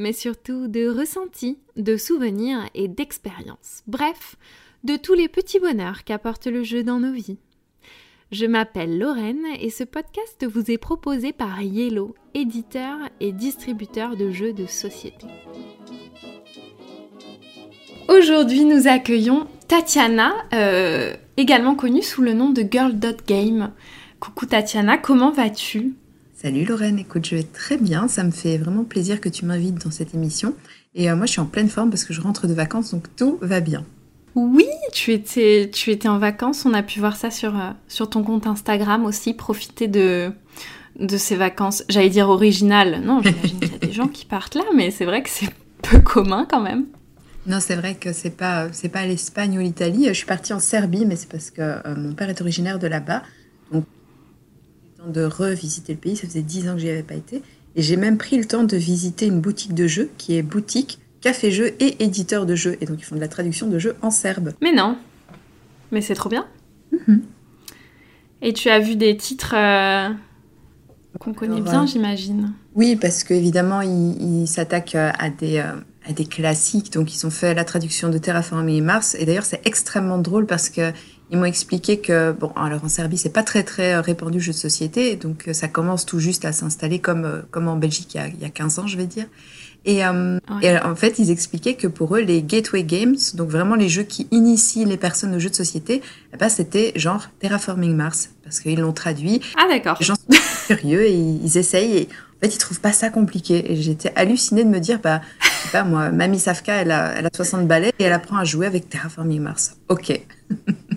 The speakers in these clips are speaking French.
mais surtout de ressentis, de souvenirs et d'expériences. Bref, de tous les petits bonheurs qu'apporte le jeu dans nos vies. Je m'appelle Lorraine et ce podcast vous est proposé par Yellow, éditeur et distributeur de jeux de société. Aujourd'hui, nous accueillons Tatiana, euh, également connue sous le nom de Girl.game. Coucou Tatiana, comment vas-tu? Salut Lorraine, écoute, je vais très bien. Ça me fait vraiment plaisir que tu m'invites dans cette émission. Et euh, moi, je suis en pleine forme parce que je rentre de vacances, donc tout va bien. Oui, tu étais, tu étais en vacances. On a pu voir ça sur, euh, sur ton compte Instagram aussi. Profiter de, de ces vacances, j'allais dire originales. Non, j'imagine qu'il y a des gens qui partent là, mais c'est vrai que c'est peu commun quand même. Non, c'est vrai que c'est pas c'est pas l'Espagne ou l'Italie. Je suis partie en Serbie, mais c'est parce que euh, mon père est originaire de là-bas. Donc, temps de revisiter le pays. Ça faisait dix ans que j'y avais pas été. Et j'ai même pris le temps de visiter une boutique de jeux qui est boutique, café-jeu et éditeur de jeux. Et donc, ils font de la traduction de jeux en serbe. Mais non. Mais c'est trop bien. Mhm. Et tu as vu des titres euh, qu'on connaît Alors, bien, euh, j'imagine. Oui, parce qu'évidemment, ils il s'attaquent euh, à des, euh, à des classiques. Donc, ils ont fait la traduction de Terraforming Mars. Et d'ailleurs, c'est extrêmement drôle parce que ils m'ont expliqué que, bon, alors en Serbie, c'est pas très, très euh, répandu le jeu de société. Donc, euh, ça commence tout juste à s'installer comme, euh, comme en Belgique il y, a, il y a 15 ans, je vais dire. Et, euh, Ouais. et en fait, ils expliquaient que pour eux, les gateway games, donc vraiment les jeux qui initient les personnes aux jeux de société, eh ben, c'était genre Terraforming Mars. Parce qu'ils l'ont traduit Ah d'accord. les gens sont curieux et ils essayent et en fait ils trouvent pas ça compliqué et j'étais hallucinée de me dire bah je sais pas moi Mamie Safka elle a, elle a 60 balais et elle apprend à jouer avec Terraforming Mars ok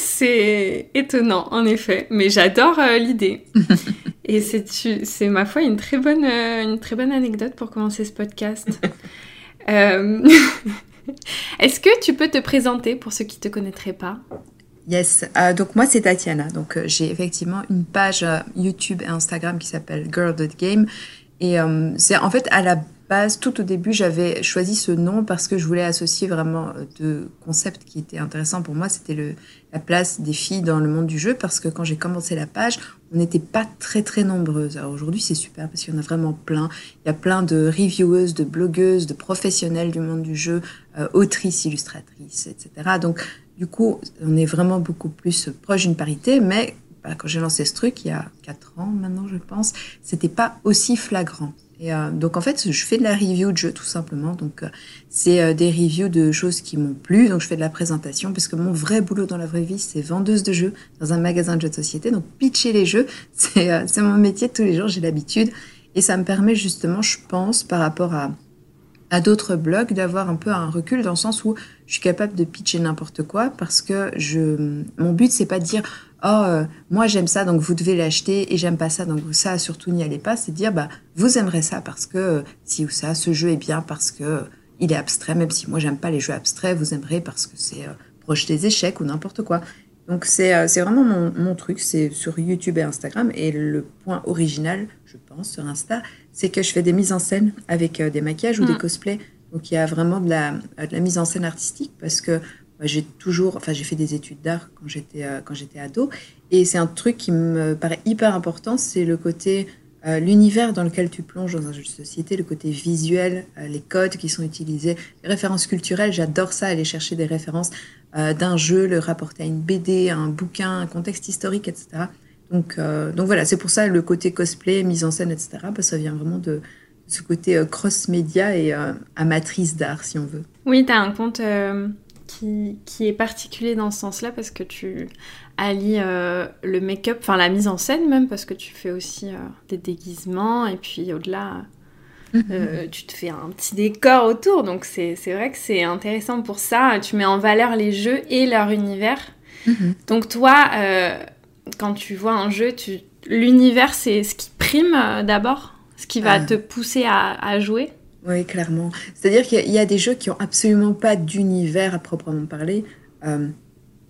C'est étonnant, en effet, mais j'adore euh, l'idée. Et c'est, ma foi une très bonne, euh, une très bonne anecdote pour commencer ce podcast. Euh, Est-ce que tu peux te présenter pour ceux qui te connaîtraient pas? Yes donc moi c'est Tatiana donc j'ai effectivement une page YouTube et Instagram qui s'appelle Girl.game et euh, c'est en fait à la base tout au début j'avais choisi ce nom parce que je voulais associer vraiment euh, deux concepts qui étaient intéressants pour moi c'était la place des filles dans le monde du jeu parce que quand j'ai commencé la page, on n'était pas très très nombreuses. Alors aujourd'hui, c'est super parce qu'il y en a vraiment plein. Il y a plein de revieweuses, de blogueuses, de professionnels du monde du jeu, euh, autrices, illustratrices, etc. Donc du coup, on est vraiment beaucoup plus proche d'une parité, mais bah, quand j'ai lancé ce truc il y a quatre ans maintenant, je pense, c'était pas aussi flagrant. Et euh, donc en fait, je fais de la review de jeux tout simplement. Donc euh, c'est euh, des reviews de choses qui m'ont plu. Donc je fais de la présentation parce que mon vrai boulot dans la vraie vie, c'est vendeuse de jeux dans un magasin de jeux de société. Donc pitcher les jeux, c'est c'est mon métier de tous les jours. J'ai l'habitude et ça me permet justement, je pense, par rapport à à d'autres blogs d'avoir un peu un recul dans le sens où je suis capable de pitcher n'importe quoi parce que je mon but c'est pas de dire oh euh, moi j'aime ça donc vous devez l'acheter et j'aime pas ça donc ça surtout n'y allez pas c'est dire bah vous aimerez ça parce que euh, si ou ça ce jeu est bien parce que euh, il est abstrait même si moi j'aime pas les jeux abstraits vous aimerez parce que c'est proche des échecs ou n'importe quoi donc c'est vraiment mon, mon truc c'est sur YouTube et Instagram. Et le point original je pense sur Insta c'est que je fais des mises en scène avec des maquillages ou Mm. des cosplays. Donc il y a vraiment de la, de la mise en scène artistique parce que j'ai toujours, enfin j'ai fait des études d'art quand j'étais euh, quand j'étais ado et c'est un truc qui me paraît hyper important, c'est le côté euh, l'univers dans lequel tu plonges dans un jeu de société, le côté visuel, euh, les codes qui sont utilisés, les références culturelles, j'adore ça, aller chercher des références d'un jeu, le rapporter à une BD, un bouquin, un contexte historique, etc. Donc, donc voilà, c'est pour ça le côté cosplay, mise en scène, etc. Bah, ça vient vraiment de ce côté cross-média et amatrice d'art, si on veut. Oui, tu as un compte qui, qui est particulier dans ce sens-là parce que tu allies euh, le make-up, enfin la mise en scène même, parce que tu fais aussi euh, des déguisements et puis au-delà, euh, tu te fais un petit décor autour. Donc c'est vrai que c'est intéressant pour ça. Tu mets en valeur les jeux et leur univers. Mhm. Donc toi, quand tu vois un jeu, l'univers c'est ce qui prime d'abord, ce qui va te pousser à, à jouer? Oui, clairement. C'est-à-dire qu'il y a des jeux qui ont absolument pas d'univers à proprement parler. Euh,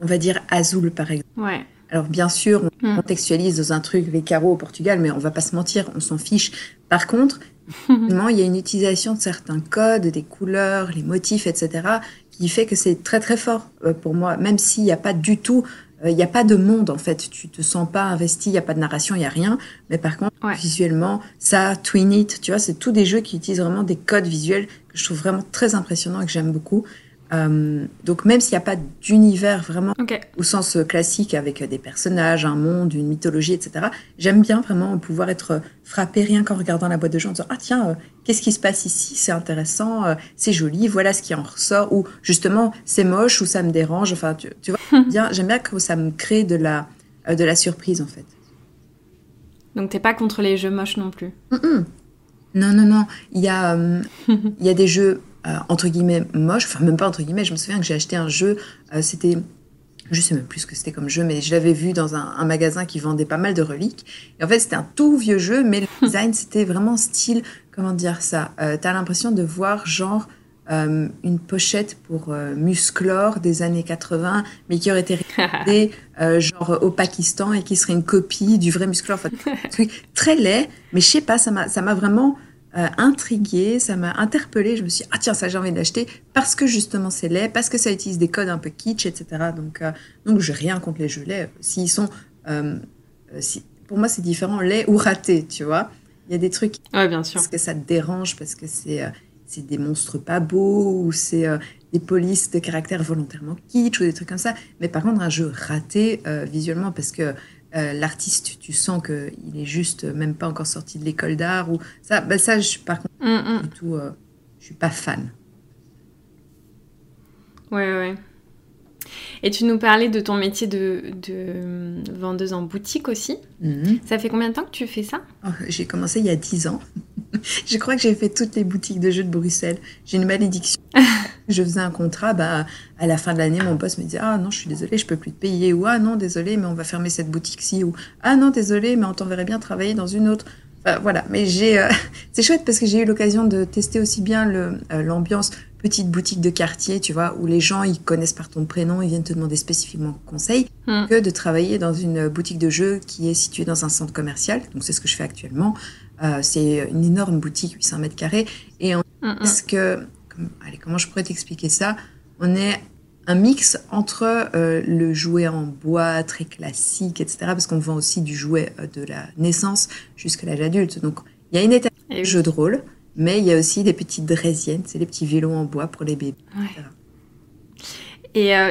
on va dire Azul, par exemple. Ouais. Alors, bien sûr, on Hmm. contextualise dans un truc, les carreaux au Portugal, mais on va pas se mentir, on s'en fiche. Par contre, il y a une utilisation de certains codes, des couleurs, les motifs, etc., qui fait que c'est très très fort euh, pour moi, même s'il n'y a pas du tout, il n'y a pas de monde en fait, tu te sens pas investi, il n'y a pas de narration, il n'y a rien, mais par contre, Ouais. visuellement, ça, Twin It, tu vois, c'est tous des jeux qui utilisent vraiment des codes visuels que je trouve vraiment très impressionnants et que j'aime beaucoup. Euh, donc même s'il n'y a pas d'univers vraiment au sens euh, classique avec euh, des personnages, un monde, une mythologie, etc. J'aime bien vraiment pouvoir être frappé rien qu'en regardant la boîte de jeu en disant ah tiens euh, qu'est-ce qui se passe ici? C'est intéressant euh, c'est joli voilà ce qui en ressort ou justement c'est moche ou ça me dérange enfin tu, tu vois. Bien j'aime bien que ça me crée de la de la surprise en fait. Donc t'es pas contre les jeux moches non plus? Non non non. Il y a il y a des jeux entre guillemets moches enfin même pas entre guillemets je me souviens que j'ai acheté un jeu euh, c'était je sais même plus ce que c'était comme jeu, mais je l'avais vu dans un, un magasin qui vendait pas mal de reliques. Et en fait, c'était un tout vieux jeu, mais le design, c'était vraiment style, comment dire ça euh, T'as l'impression de voir genre euh, une pochette pour euh, Musclor des années 80, mais qui aurait été réalisée euh, genre au Pakistan et qui serait une copie du vrai Musclor. Enfin, un truc très laid, mais je sais pas, ça m'a ça m'a vraiment euh, intriguée, ça m'a interpellée. Je me suis dit, ah tiens, ça j'ai envie de l'acheter parce que justement c'est laid, parce que ça utilise des codes un peu kitsch, etc. Donc, euh, donc j'ai rien contre les jeux laids. S'ils sont. euh, euh, si, pour moi, c'est différent, laid ou raté, tu vois. Il y a des trucs Ouais, bien sûr. parce que ça te dérange, parce que c'est euh, c'est des monstres pas beaux, ou c'est euh, des polices de caractère volontairement kitsch, ou des trucs comme ça. Mais par contre, un jeu raté euh, visuellement, parce que euh, l'artiste, tu sens qu'il est juste euh, même pas encore sorti de l'école d'art, ou ça, bah ça je, par contre, hum. du tout, euh, je suis pas fan. Ouais, ouais. Et tu nous parlais de ton métier de, de vendeuse en boutique aussi. Mhm. Ça fait combien de temps que tu fais ça? Oh, J'ai commencé il y a 10 ans. je crois que j'ai fait toutes les boutiques de jeux de Bruxelles. J'ai une malédiction. je faisais un contrat, bah, à la fin de l'année, mon boss me disait Ah non, je suis désolée, je peux plus te payer. Ou Ah non, désolé, mais on va fermer cette boutique-ci. Ou Ah non, désolé, mais on t'enverrait bien travailler dans une autre. Enfin, voilà, mais j'ai. euh, C'est chouette parce que j'ai eu l'occasion de tester aussi bien le, euh, l'ambiance petite boutique de quartier, tu vois, où les gens ils connaissent par ton prénom, ils viennent te demander spécifiquement conseil, Hmm. que de travailler dans une boutique de jeux qui est située dans un centre commercial. Donc c'est ce que je fais actuellement. Euh, c'est une énorme boutique, 800 mètres carrés, et on Hum, hum. est-ce que, comme- allez, comment je pourrais t'expliquer ça? On est un mix entre euh, le jouet en bois très classique, etc. Parce qu'on vend aussi du jouet euh, de la naissance jusqu'à l'âge adulte. Donc il y a une étape de oui. jeu de rôle, mais il y a aussi des petites draisiennes, c'est les petits vélos en bois pour les bébés. Ouais. etc.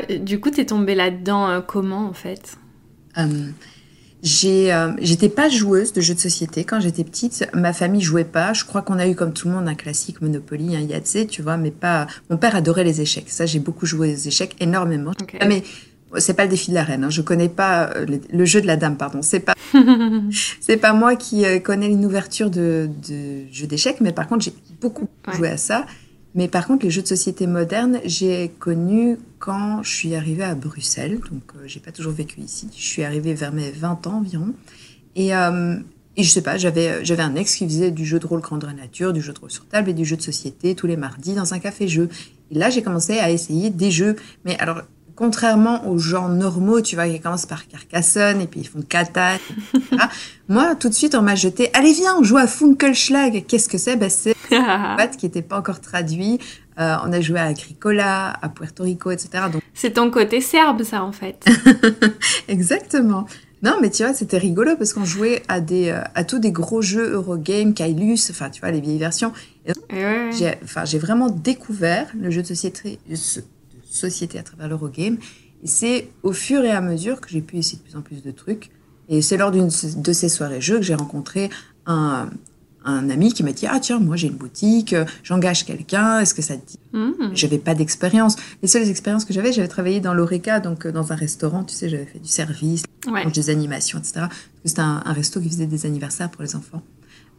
Et du coup, t'es tombée là-dedans comment en fait? Euh, j'ai, euh, j'étais pas joueuse de jeux de société quand j'étais petite. Ma famille jouait pas. Je crois qu'on a eu comme tout le monde un classique Monopoly, un Yahtzee, tu vois. Mais pas. Mon père adorait les échecs. Ça, j'ai beaucoup joué aux échecs, énormément. Ah, mais c'est pas le défi de la reine. Hein. Je connais pas euh, le, le jeu de la dame, pardon. C'est pas. c'est pas moi qui euh, connais une ouverture de, de jeux d'échecs, mais par contre, j'ai beaucoup Ouais. joué à ça. Mais par contre, les jeux de société modernes, j'ai connu quand je suis arrivée à Bruxelles. Donc, euh, j'ai pas toujours vécu ici. Je suis arrivée vers mes 20 ans environ. Et, euh, et je sais pas, j'avais j'avais un ex qui faisait du jeu de rôle grandeur nature, du jeu de rôle sur table et du jeu de société tous les mardis dans un café-jeu. Et là, j'ai commencé à essayer des jeux. Mais alors, contrairement aux gens normaux, tu vois, qui commencent par Carcassonne et puis ils font Catan, etc. Moi, tout de suite, on m'a jeté, allez viens, on joue à Funkelschlag. Qu'est-ce que c'est? Ben, C'est Pat qui n'était pas encore traduit. Euh, on a joué à Agricola, à Puerto Rico, etc. Donc, C'est ton côté serbe, ça en fait. exactement. Non, mais tu vois, c'était rigolo parce qu'on jouait à des, euh, à tous des gros jeux Eurogame, Kailus, enfin, tu vois, les vieilles versions. Et ouais, ouais. J'ai, enfin, j'ai vraiment découvert le jeu de société, société à travers l'Eurogame. Et c'est au fur et à mesure que j'ai pu essayer de plus en plus de trucs. Et c'est lors d'une de ces soirées jeux que j'ai rencontré un, un ami qui m'a dit Ah, tiens, moi j'ai une boutique, j'engage quelqu'un, est-ce que ça te dit? Hum. J'avais pas d'expérience. Les seules expériences que j'avais, j'avais travaillé dans l'Oreca, donc euh, dans un restaurant, tu sais, j'avais fait du service, Ouais. des animations, etc. Parce que c'était un, un resto qui faisait des anniversaires pour les enfants.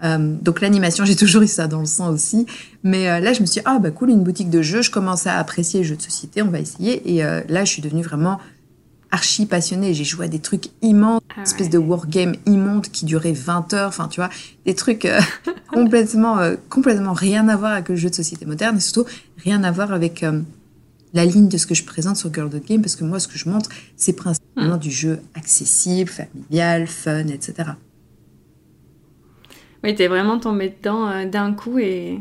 Euh, donc l'animation, j'ai toujours eu ça dans le sang aussi. Mais euh, là, je me suis dit, ah bah cool, une boutique de jeux. Je commence à apprécier les jeux de société, on va essayer. Et euh, là, je suis devenue vraiment archi passionnée. J'ai joué à des trucs immenses, Ah espèce de wargame immonde qui durait 20 heures. Enfin, tu vois, des trucs euh, complètement, euh, complètement rien à voir avec le jeu de société moderne et surtout rien à voir avec euh, la ligne de ce que je présente sur Girl Dot Game parce que moi, ce que je montre, c'est principalement du jeu accessible, familial, fun, etc. Oui, t'es vraiment tombée dedans euh, d'un coup et,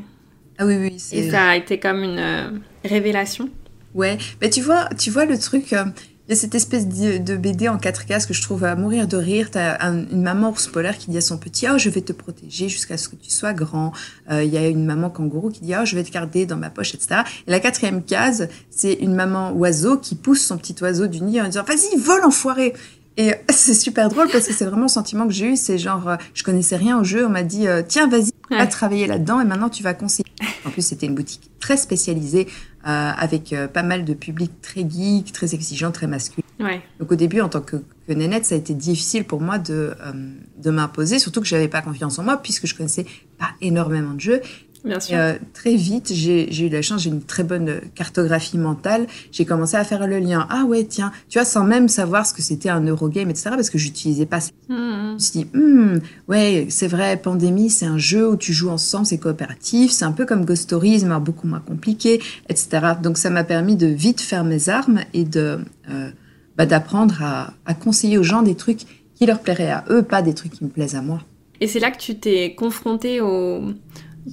Ah oui, oui, et ça a été comme une euh, révélation. Ouais, mais tu vois, tu vois le truc, euh, il y a cette espèce de, BD en quatre cases que je trouve à mourir de rire. T'as un- une maman ours polaire qui dit à son petit, oh, je vais te protéger jusqu'à ce que tu sois grand. Euh, Il y a une maman kangourou qui dit, oh, je vais te garder dans ma poche, etc. Et la quatrième case, c'est une maman oiseau qui pousse son petit oiseau du nid en disant, vas-y, vole, enfoiré. Et c'est super drôle parce que c'est vraiment le sentiment que j'ai eu. C'est genre, euh, je connaissais rien au jeu. On m'a dit, euh, tiens, vas-y, va Ouais. travailler là-dedans et maintenant tu vas conseiller. En plus, c'était une boutique très spécialisée euh, avec euh, pas mal de public très geek, très exigeant, très masculin. Ouais. Donc au début, en tant que, que nénette, ça a été difficile pour moi de, euh, de m'imposer, surtout que j'avais pas confiance en moi puisque je connaissais pas énormément de jeux. Bien Et, sûr. euh, très vite, j'ai eu la chance, j'ai une très bonne cartographie mentale. J'ai commencé à faire le lien. Ah ouais, tiens, tu vois, sans même savoir ce que c'était un Eurogame, etc. Parce que j'utilisais pas ça. Mhm. Je me suis dit, Hmm, ouais, c'est vrai, Pandémie, c'est un jeu où tu joues ensemble, c'est coopératif, c'est un peu comme Ghost Stories, mais beaucoup moins compliqué, etc. Donc ça m'a permis de vite faire mes armes et de euh, bah, d'apprendre à, à conseiller aux gens des trucs qui leur plairaient à eux, pas des trucs qui me plaisent à moi. Et c'est là que tu t'es confrontée au.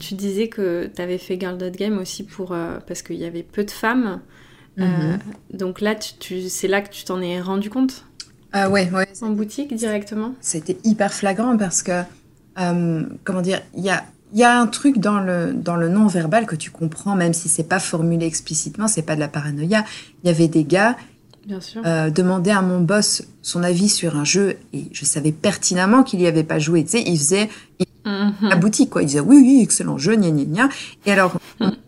Tu disais que tu avais fait Girl Dot Game aussi pour, euh, parce qu'il y avait peu de femmes. Euh, Mhm. donc là, tu, tu- c'est là que tu t'en es rendu compte? Ah ouais, ouais, En boutique directement? C'était hyper flagrant parce que, euh, comment dire, il y a, il y a un truc dans le, dans le non-verbal que tu comprends, même si c'est pas formulé explicitement, c'est pas de la paranoïa. Il y avait des gars Bien sûr. euh, demander à mon boss son avis sur un jeu et je savais pertinemment qu'il y avait pas joué. Tu sais, il faisait. La boutique quoi. Il disait oui oui excellent jeu gna gna gna. Et alors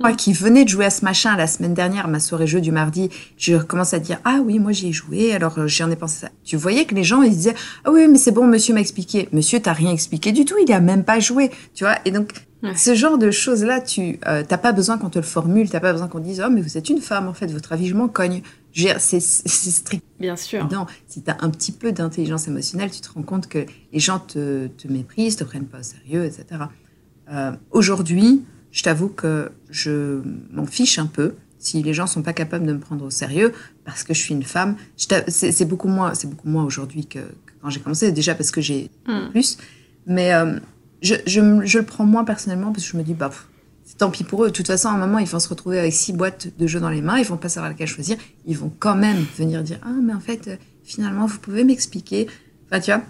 moi qui venais de jouer à ce machin la semaine dernière, ma soirée jeu du mardi, je commence à dire ah oui moi j'y ai joué. Alors euh, j'en ai pensé ça. Tu voyais que les gens ils disaient ah oui mais c'est bon monsieur m'a expliqué. Monsieur t'as rien expliqué du tout. Il a même pas joué. Tu vois et donc ce genre de choses là tu euh, t'as pas besoin qu'on te le formule. T'as pas besoin qu'on te dise oh mais vous êtes une femme en fait votre avis je m'en cogne. C'est strict Bien sûr. non, si tu as un petit peu d'intelligence émotionnelle, tu te rends compte que les gens te, te méprisent, te prennent pas au sérieux, etc. Euh, Aujourd'hui, je t'avoue que je m'en fiche un peu si les gens sont pas capables de me prendre au sérieux parce que je suis une femme. C'est beaucoup moins, c'est beaucoup moins aujourd'hui que, que quand j'ai commencé. Déjà parce que j'ai Mhm. plus, mais euh, je, je, le prends moins personnellement parce que je me dis bah pff, tant pis pour eux. De toute façon, à un moment, ils vont se retrouver avec six boîtes de jeux dans les mains, ils vont pas savoir laquelle choisir. Ils vont quand même venir dire ah mais en fait euh, finalement vous pouvez m'expliquer. Enfin tu vois,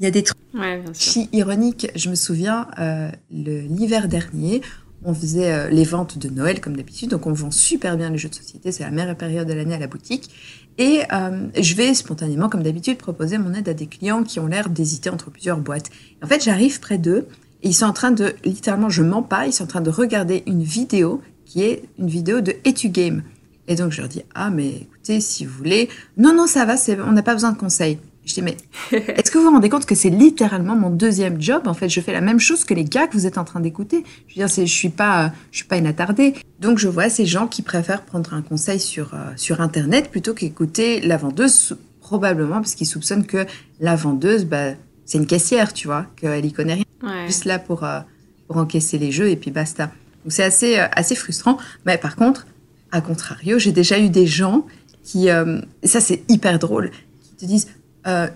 il y a des trucs Ouais, si ironiques. Je me souviens euh, l'hiver dernier. On faisait euh, les ventes de Noël comme d'habitude, donc on vend super bien les jeux de société, c'est la meilleure période de l'année à la boutique. Et euh, je vais spontanément, comme d'habitude, proposer mon aide à des clients qui ont l'air d'hésiter entre plusieurs boîtes. Et en fait, j'arrive près d'eux et ils sont en train de, littéralement, je mens pas, ils sont en train de regarder une vidéo qui est une vidéo de Etugame. Et donc je leur dis ah mais écoutez si vous voulez non non ça va on n'a pas besoin de conseils. Je dis mais est-ce que vous vous rendez compte que c'est littéralement mon deuxième job? En fait, je fais la même chose que les gars que vous êtes en train d'écouter. Je veux dire, je suis pas, je suis pas une attardée. Donc, je vois ces gens qui préfèrent prendre un conseil sur euh, sur internet plutôt qu'écouter la vendeuse, probablement parce qu'ils soupçonnent que la vendeuse, bah, c'est une caissière, tu vois, qu'elle y connaît rien, Ouais. juste là pour euh, pour encaisser les jeux et puis basta. Donc, c'est assez euh, assez frustrant. Mais par contre, à contrario, j'ai déjà eu des gens qui, euh, et ça c'est hyper drôle, qui te disent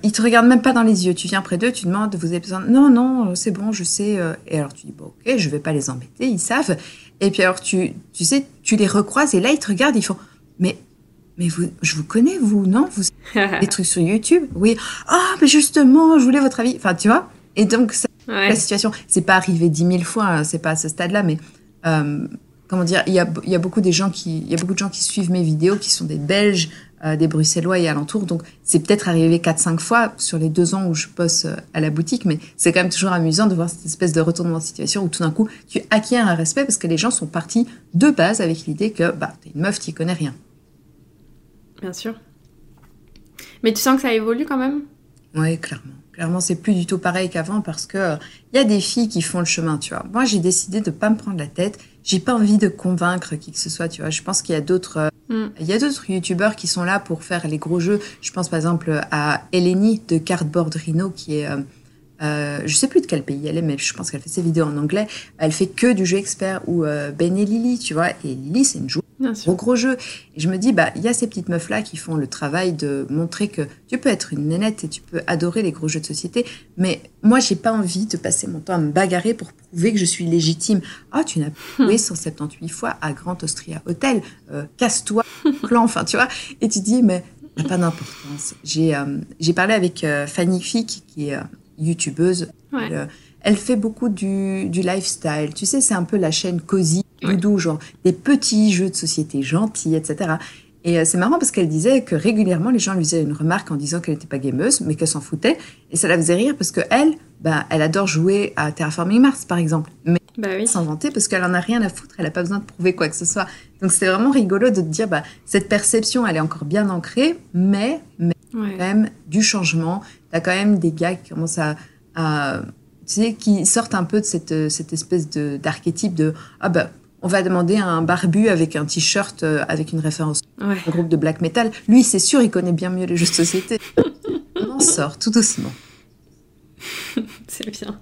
ils te regardent même pas dans les yeux. Tu viens près d'eux, tu demandes, vous avez besoin. Non, non, c'est bon, je sais. Et alors tu dis, bon, ok, je vais pas les embêter, ils savent. Et puis alors tu, tu sais, tu les recroises et là ils te regardent, ils font, mais, mais vous, je vous connais, vous, non? Vous des trucs sur YouTube? Oui. Ah, mais justement, je voulais votre avis. Enfin, tu vois? Et donc ça, Ouais. la situation, c'est pas arrivé dix mille fois, hein, c'est pas à ce stade-là, mais euh, comment dire, il y a, y a beaucoup des gens qui, il y a beaucoup de gens qui suivent mes vidéos, qui sont des Belges, euh, des Bruxellois et alentours, donc c'est peut-être arrivé 4-5 fois sur les deux ans où je bosse euh, à la boutique, mais c'est quand même toujours amusant de voir cette espèce de retournement de situation où tout d'un coup tu acquiers un respect parce que les gens sont partis de base avec l'idée que bah t'es une meuf, tu connais rien. Bien sûr. Mais tu sens que ça évolue quand même? Oui, clairement. Clairement, c'est plus du tout pareil qu'avant parce que euh, il y a des filles qui font le chemin, tu vois. Moi, j'ai décidé de pas me prendre la tête. j'ai pas envie de convaincre qui que ce soit, tu vois. Je pense qu'il y a d'autres, Mm. il y a d'autres youtubeurs qui sont là pour faire les gros jeux. Je pense par exemple à Eleni de Cardboard Rhino qui est, euh, euh, je sais plus de quel pays elle est, mais je pense qu'elle fait ses vidéos en anglais. Elle fait que du jeu expert ou euh, Ben et Lily, tu vois. Et Lily, c'est une joueuse gros gros jeu. Et je me dis, bah, il y a ces petites meufs-là qui font le travail de montrer que tu peux être une nénette et tu peux adorer les gros jeux de société. Mais moi, j'ai pas envie de passer mon temps à me bagarrer pour prouver que je suis légitime. Ah, tu n'as joué 178 fois à Grand Austria Hotel. Euh, Casse-toi, clan. Enfin, tu vois. Et tu dis, mais n'a pas d'importance. J'ai euh, parlé avec euh, Fanny Fick, qui est euh, youtubeuse. Ouais. Elle, euh, elle fait beaucoup du, du lifestyle. Tu sais, c'est un peu la chaîne cosy, Ouais. doudou, genre des petits jeux de société gentils, etc. Et euh, c'est marrant parce qu'elle disait que régulièrement, les gens lui faisaient une remarque en disant qu'elle n'était pas gameuse, mais qu'elle s'en foutait. Et ça la faisait rire parce que elle, bah, elle adore jouer à Terraforming Mars, par exemple. Mais Bah oui. s'inventer parce qu'elle en a rien à foutre, elle n'a pas besoin de prouver quoi que ce soit. Donc c'était vraiment rigolo de te dire, bah, cette perception, elle est encore bien ancrée, mais, mais Ouais. quand même du changement. T'as quand même des gars qui commencent à, à- tu sais, qui sortent un peu de cette, cette espèce de d'archétype de ah bah on va demander à un barbu avec un t-shirt euh, avec une référence Ouais. au groupe de black metal. Lui, c'est sûr, il connaît bien mieux les jeux de société. on en sort tout doucement. C'est bien.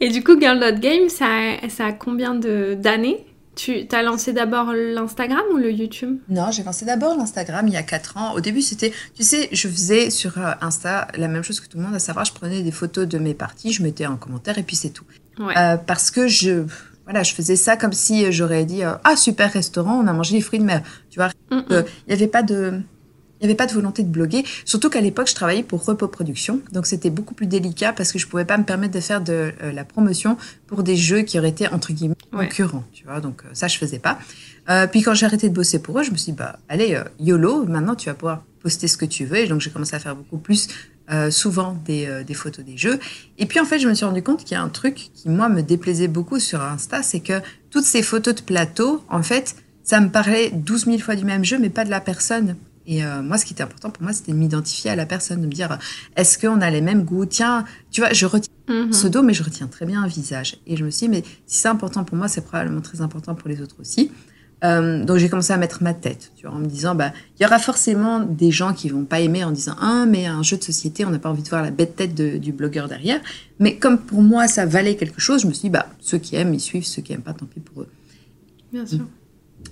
Et du coup, Girl Game, ça, a- ça a combien de- d'années? Tu as lancé d'abord l'Instagram ou le YouTube? Non, j'ai lancé d'abord l'Instagram il y a 4 ans. Au début, c'était, tu sais, je faisais sur euh, Insta la même chose que tout le monde, à savoir, je prenais des photos de mes parties, je mettais un commentaire et puis c'est tout. Ouais. Euh, parce que je, voilà, je faisais ça comme si j'aurais dit, euh, ah super restaurant, on a mangé des fruits de mer. Tu vois, Mm, mm. euh, il n'y avait pas de, il y avait pas de volonté de bloguer. Surtout qu'à l'époque, je travaillais pour Repos Production, donc c'était beaucoup plus délicat parce que je pouvais pas me permettre de faire de euh, la promotion pour des jeux qui auraient été entre guillemets Ouais. concurrents. Tu vois, donc euh, ça je faisais pas. Euh, puis quand j'ai arrêté de bosser pour eux, je me suis dit, bah allez, YOLO, maintenant tu vas pouvoir poster ce que tu veux. Et donc j'ai commencé à faire beaucoup plus euh, souvent des, euh, des photos des jeux. Et puis en fait, je me suis rendu compte qu'il y a un truc qui, moi, me déplaisait beaucoup sur Insta, c'est que toutes ces photos de plateau, en fait, ça me parlait 12 000 fois du même jeu, mais pas de la personne. Et euh, moi, ce qui était important pour moi, c'était de m'identifier à la personne, de me dire, est-ce qu'on a les mêmes goûts? Tiens, tu vois, je retiens Mhm. pseudo, mais je retiens très bien un visage. Et je me suis dit, mais si c'est important pour moi, c'est probablement très important pour les autres aussi. Euh, donc j'ai commencé à mettre ma tête, tu vois, en me disant, bah, il y aura forcément des gens qui vont pas aimer en disant, ah, mais un jeu de société, on n'a pas envie de voir la bête tête de- du blogueur derrière. Mais comme pour moi, ça valait quelque chose, je me suis dit, bah, ceux qui aiment, ils suivent, ceux qui aiment pas, tant pis pour eux. Bien sûr.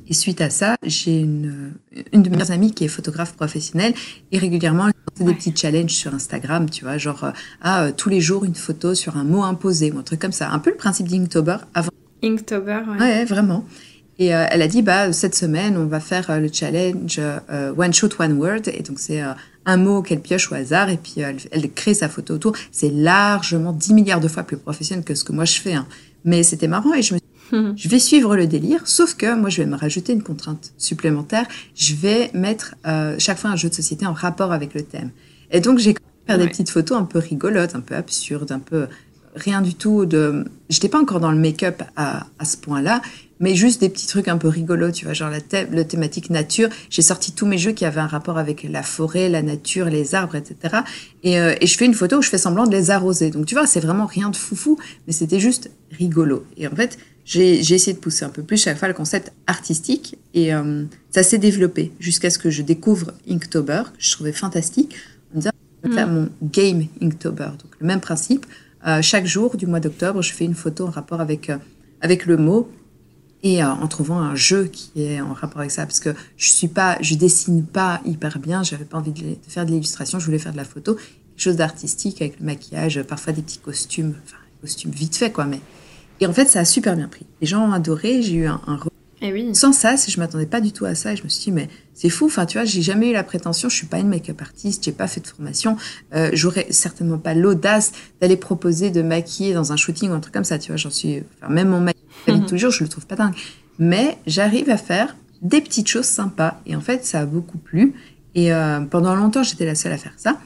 Et suite à ça, j'ai une, une de mes meilleures amies qui est photographe professionnelle et régulièrement, elle fait Ouais. des petits challenges sur Instagram, tu vois, genre, euh, ah, euh, tous les jours une photo sur un mot imposé ou un truc comme ça. Un peu le principe d'Inktober avant. Inktober, ouais. Ouais, vraiment. Et euh, elle a dit, bah, cette semaine, on va faire euh, le challenge euh, One Shot, One Word. Et donc, c'est un mot qu'elle pioche au hasard et puis elle, elle crée sa photo autour. C'est largement 10 milliards de fois plus professionnel que ce que moi je fais. hein. Mais c'était marrant et je me Mhm. je vais suivre le délire, sauf que moi, je vais me rajouter une contrainte supplémentaire. Je vais mettre euh, chaque fois un jeu de société en rapport avec le thème. Et donc, j'ai commencé à faire Ouais. des petites photos un peu rigolotes, un peu absurdes, un peu rien du tout de. J'étais pas encore dans le make-up à, à ce point-là, mais juste des petits trucs un peu rigolos, tu vois, genre la, thé- la thématique nature. J'ai sorti tous mes jeux qui avaient un rapport avec la forêt, la nature, les arbres, etc. Et, euh, et je fais une photo où je fais semblant de les arroser. Donc, tu vois, c'est vraiment rien de foufou, mais c'était juste rigolo. Et en fait, j'ai essayé de pousser un peu plus chaque fois le concept artistique et euh, ça s'est développé jusqu'à ce que je découvre Inktober, que je trouvais fantastique, en disant, je vais faire mon game Inktober. Donc, le même principe. Euh, chaque jour du mois d'octobre, je fais une photo en rapport avec, euh, avec le mot et euh, en trouvant un jeu qui est en rapport avec ça parce que je suis pas je dessine pas hyper bien j'avais pas envie de, de faire de l'illustration je voulais faire de la photo quelque chose d'artistique avec le maquillage parfois des petits costumes enfin costumes vite fait quoi mais et en fait ça a super bien pris les gens ont adoré j'ai eu un, un oui. sans ça je m'attendais pas du tout à ça et je me suis dit mais c'est fou enfin tu vois j'ai jamais eu la prétention je suis pas une make-up artiste j'ai pas fait de formation euh, j'aurais certainement pas l'audace d'aller proposer de maquiller dans un shooting ou un truc comme ça tu vois j'en suis enfin même mon maquillage la vie de tous les jours, je le trouve pas dingue. Mais j'arrive à faire des petites choses sympas. Et en fait, ça a beaucoup plu. Et euh, pendant longtemps, j'étais la seule à faire ça.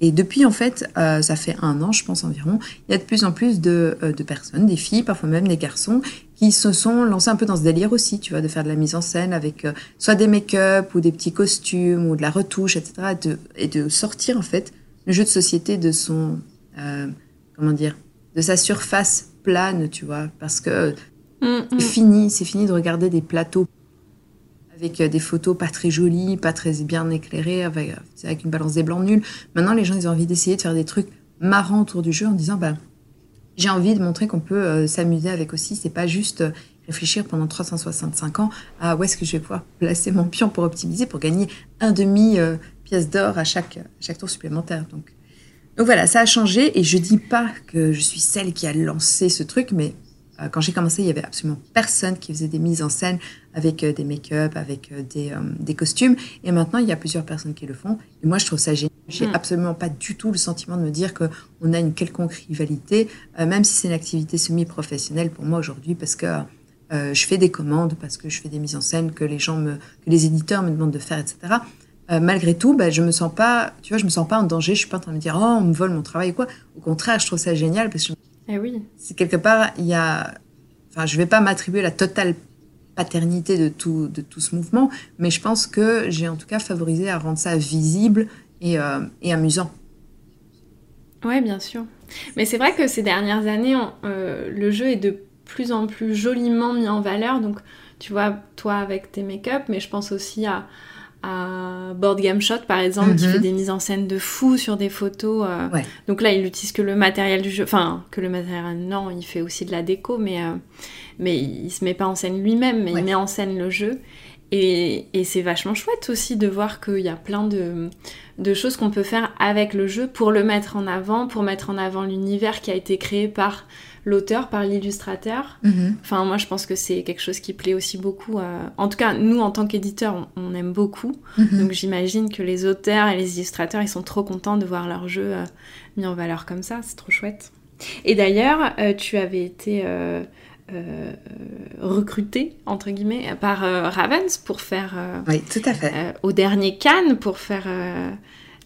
Et depuis, en fait, euh, ça fait un an, je pense environ, il y a de plus en plus de, euh, de personnes, des filles, parfois même des garçons, qui se sont lancés un peu dans ce délire aussi, tu vois, de faire de la mise en scène avec euh, soit des make-up ou des petits costumes ou de la retouche, etc. Et de, et de sortir, en fait, le jeu de société de son, comment dire, de sa surface plane, tu vois, parce que Mm, C'est mm. fini, c'est fini de regarder des plateaux avec euh, des photos pas très jolies, pas très bien éclairées, avec, avec une balance des blancs nuls. Maintenant, les gens, ils ont envie d'essayer de faire des trucs marrants autour du jeu en disant, bah, j'ai envie de montrer qu'on peut euh, s'amuser avec aussi. C'est pas juste euh, réfléchir pendant 365 ans à où est-ce que je vais pouvoir placer mon pion pour optimiser, pour gagner un demi pièce d'or à chaque, chaque tour supplémentaire. Donc, donc voilà, ça a changé et je dis pas que je suis celle qui a lancé ce truc, mais quand j'ai commencé, il y avait absolument personne qui faisait des mises en scène avec euh, des make-up, avec euh, des, euh, des costumes. Et maintenant, il y a plusieurs personnes qui le font. Et moi, je trouve ça génial. J'ai Mm. absolument pas du tout le sentiment de me dire qu'on a une quelconque rivalité, même si c'est une activité semi-professionnelle pour moi aujourd'hui, parce que euh, je fais des commandes, parce que je fais des mises en scène que les gens me, que les éditeurs me demandent de faire, etc. Euh, malgré tout, bah, je me sens pas, tu vois, je me sens pas en danger. Je suis pas en train de me dire, oh, on me vole mon travail ou quoi. Au contraire, je trouve ça génial parce que Eh oui. c'est quelque part, il y a, enfin, je vais pas m'attribuer la totale paternité de tout, de tout ce mouvement, mais je pense que j'ai en tout cas favorisé à rendre ça visible et, euh, et amusant. Ouais, bien sûr. Mais c'est vrai que ces dernières années, euh, le jeu est de plus en plus joliment mis en valeur. Donc, tu vois, toi avec tes make-up, mais je pense aussi à, à Board Game Shot, par exemple, qui Mhm. fait des mises en scène de fou sur des photos. euh. Ouais. Donc là, il utilise que le matériel du jeu. Enfin, que le matériel, non, il fait aussi de la déco, mais, euh, mais il se met pas en scène lui-même, mais Ouais. il met en scène le jeu. Et, et c'est vachement chouette aussi de voir qu'il y a plein de, de choses qu'on peut faire avec le jeu pour le mettre en avant, pour mettre en avant l'univers qui a été créé par l'auteur, par l'illustrateur. Enfin, moi, je pense que c'est quelque chose qui plaît aussi beaucoup. à- En tout cas, nous, en tant qu'éditeurs, on, on aime beaucoup. Mhm. Donc, j'imagine que les auteurs et les illustrateurs, ils sont trop contents de voir leur jeu euh, mis en valeur comme ça. C'est trop chouette. Et d'ailleurs, euh, tu avais été euh, euh, recruté, entre guillemets, par euh, Ravens pour faire... euh, Oui, tout à fait. euh, au dernier Cannes pour faire.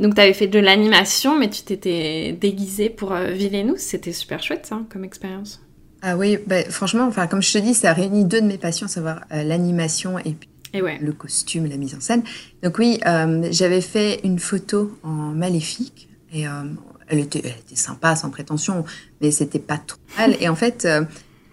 Donc, tu avais fait de l'animation, mais tu t'étais déguisée pour euh, Villainous. C'était super chouette, ça, comme expérience. Ah oui, bah, franchement, enfin, comme je te dis, ça réunit deux de mes passions, à savoir euh, l'animation et puis Et ouais. le costume, la mise en scène. Donc oui, euh, j'avais fait une photo en maléfique et euh, elle, était, elle était sympa, sans prétention, mais c'était pas trop mal. Et en fait,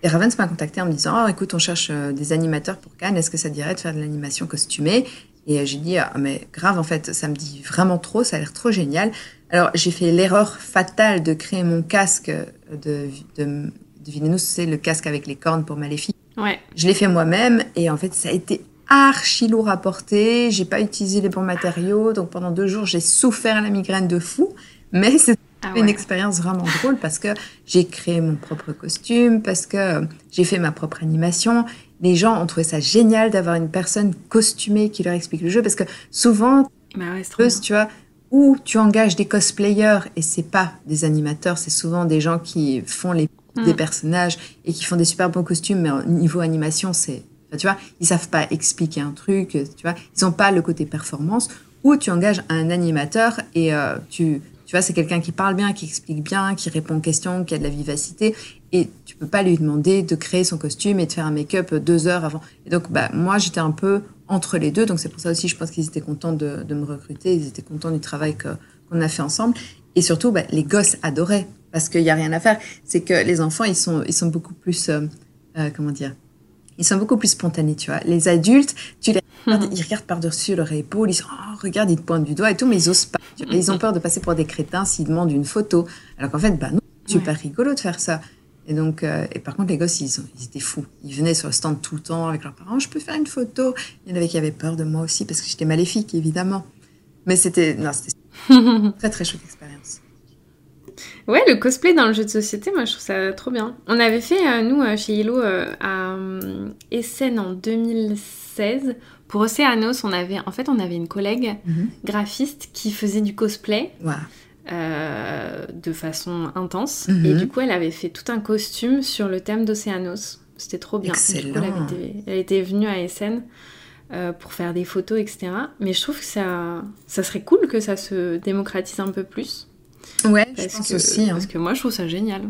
Ravens m'a contacté en me disant, oh écoute, on cherche des animateurs pour Cannes, est-ce que ça te dirait de faire de l'animation costumée? Et euh, j'ai dit, ah, mais grave, en fait, ça me dit vraiment trop, ça a l'air trop génial. Alors j'ai fait l'erreur fatale de créer mon casque de, de, de Villainous, c'est le casque avec les cornes pour Maléfique. Ouais. Je l'ai fait moi-même et en fait, ça a été archi lourd à porter. J'ai pas utilisé les bons matériaux. Donc pendant deux jours, j'ai souffert la migraine de fou. Mais c'était Ah une expérience vraiment drôle parce que j'ai créé mon propre costume, parce que euh, j'ai fait ma propre animation. Les gens ont trouvé ça génial d'avoir une personne costumée qui leur explique le jeu parce que souvent, Bah ouais, tu vois, où tu engages des cosplayers et c'est pas des animateurs, c'est souvent des gens qui font les Mm. des personnages et qui font des super bons costumes, mais au niveau animation, c'est, enfin, tu vois, ils savent pas expliquer un truc, tu vois, ils ont pas le côté performance. Ou tu engages un animateur et euh, tu, tu vois, c'est quelqu'un qui parle bien, qui explique bien, qui répond aux questions, qui a de la vivacité, et peux pas lui demander de créer son costume et de faire un make-up deux heures avant. Et donc, bah, moi, j'étais un peu entre les deux, donc c'est pour ça aussi, je pense qu'ils étaient contents de, de me recruter, ils étaient contents du travail qu'on a fait ensemble. Et surtout, bah, les gosses adoraient, parce qu'il y a rien à faire. C'est que les enfants, ils sont, ils sont beaucoup plus, euh, euh, comment dire, ils sont beaucoup plus spontanés, tu vois. Les adultes, tu les regardes, ils regardent par-dessus leur épaule, ils sont, oh, regarde, ils te pointent du doigt et tout, mais ils osent pas. vois. Ils ont peur de passer pour des crétins s'ils demandent une photo. Alors qu'en fait, bah non, super rigolo de faire ça. Et donc, euh, et par contre, les gosses, ils, étaient fous. Ils venaient sur le stand tout le temps avec leurs parents. Je peux faire une photo. Il y en avait qui avaient peur de moi aussi parce que j'étais maléfique, évidemment. Mais c'était, non, c'était très très chouette expérience. Ouais, le cosplay dans le jeu de société, moi je trouve ça trop bien. On avait fait, euh, nous, euh, chez Yellow, euh, à Essen en 2016. Pour Océanos, on avait, en fait, on avait une collègue Mhm. graphiste qui faisait du cosplay Waouh. Euh, de façon intense. Mhm. Et du coup, elle avait fait tout un costume sur le thème d'Océanos. C'était trop bien. Coup, elle, été, était venue à Essen euh, pour faire des photos, etc. Mais je trouve que ça, ça serait cool que ça se démocratise un peu plus. Ouais, je Parce pense que, aussi. hein. Parce que moi, je trouve ça génial.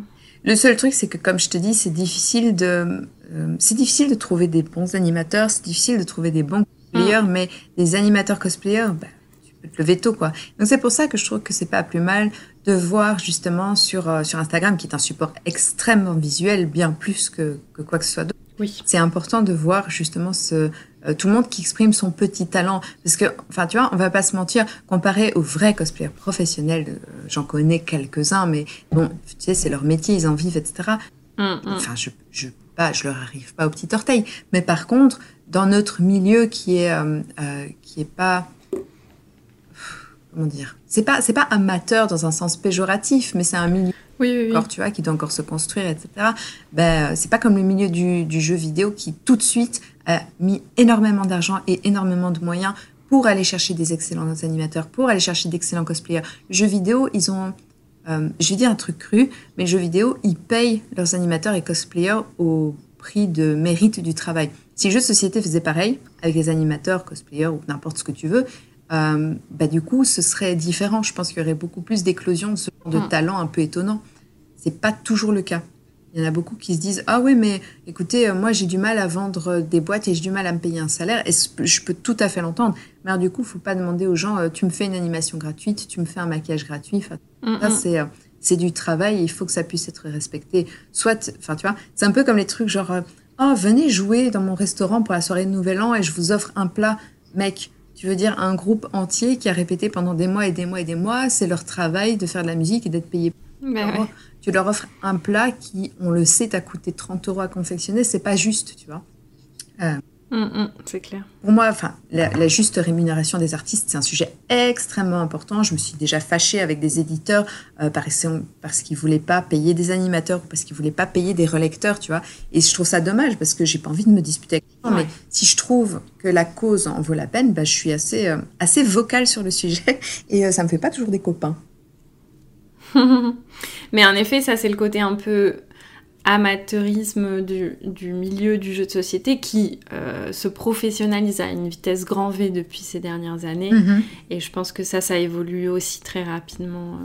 Le seul truc, c'est que comme je te dis, c'est difficile de, euh, c'est difficile de trouver des bons animateurs, c'est difficile de trouver des bons cosplayers, mais des animateurs cosplayers, bah, le veto quoi. Donc c'est pour ça que je trouve que c'est pas plus mal de voir justement sur euh, sur Instagram, qui est un support extrêmement visuel, bien plus que, que quoi que ce soit d'autre. Oui. C'est important de voir justement ce, euh, tout le monde qui exprime son petit talent. Parce que, enfin, tu vois, on va pas se mentir, comparé aux vrais cosplayers professionnels, euh, j'en connais quelques-uns, mais bon, tu sais, c'est leur métier, ils en vivent, etc. Mm, mm. Enfin, je, je, pas, je leur arrive pas au petit orteil. Mais par contre, dans notre milieu qui est, qui est pas, comment dire, c'est pas, c'est pas amateur dans un sens péjoratif, mais c'est un milieu Oui, oui, oui. encore, tu vois, qui doit encore se construire, etc. Ben, euh, c'est pas comme le milieu du, du jeu vidéo qui tout de suite a mis énormément d'argent et énormément de moyens pour aller chercher des excellents animateurs, pour aller chercher d'excellents cosplayers. Le jeu vidéo, ils ont, euh, je vais dire un truc cru, mais le jeu vidéo, ils payent leurs animateurs et cosplayers au prix de mérite du travail. Si le jeu de société faisait pareil, avec les animateurs, cosplayers ou n'importe ce que tu veux, euh, bah du coup, ce serait différent. Je pense qu'il y aurait beaucoup plus d'éclosion de ce genre de Mm. talent un peu étonnant. C'est pas toujours le cas. Il y en a beaucoup qui se disent Ah ouais, mais écoutez, euh, moi j'ai du mal à vendre des boîtes et j'ai du mal à me payer un salaire. Et je peux tout à fait l'entendre? Mais alors, du coup, faut pas demander aux gens euh, Tu me fais une animation gratuite, tu me fais un maquillage gratuit. Enfin, Mm, ça, mm. c'est, euh, c'est du travail, il faut que ça puisse être respecté. Soit, enfin, tu vois, c'est un peu comme les trucs genre, euh, oh, venez jouer dans mon restaurant pour la soirée de Nouvel An et je vous offre un plat. Mec, tu veux dire un groupe entier qui a répété pendant des mois et des mois et des mois, c'est leur travail de faire de la musique et d'être payé. Ben ouais. Tu leur offres un plat qui, on le sait, t'a coûté 30 euros à confectionner, c'est pas juste, tu vois. Mm, mm, c'est clair. Pour moi, enfin, la, la juste rémunération des artistes, c'est un sujet extrêmement important. Je me suis déjà fâchée avec des éditeurs euh, parce, parce qu'ils voulaient pas payer des animateurs ou parce qu'ils voulaient pas payer des relecteurs, tu vois. Et je trouve ça dommage parce que j'ai pas envie de me disputer avec. Ouais. Mais si je trouve que la cause en vaut la peine, bah, je suis assez, euh, assez vocale sur le sujet et euh, ça me fait pas toujours des copains. Mais en effet, ça c'est le côté un peu amateurisme du, du milieu du jeu de société qui euh, se professionnalise à une vitesse grand V depuis ces dernières années. Mhm. Et je pense que ça, ça évolue aussi très rapidement.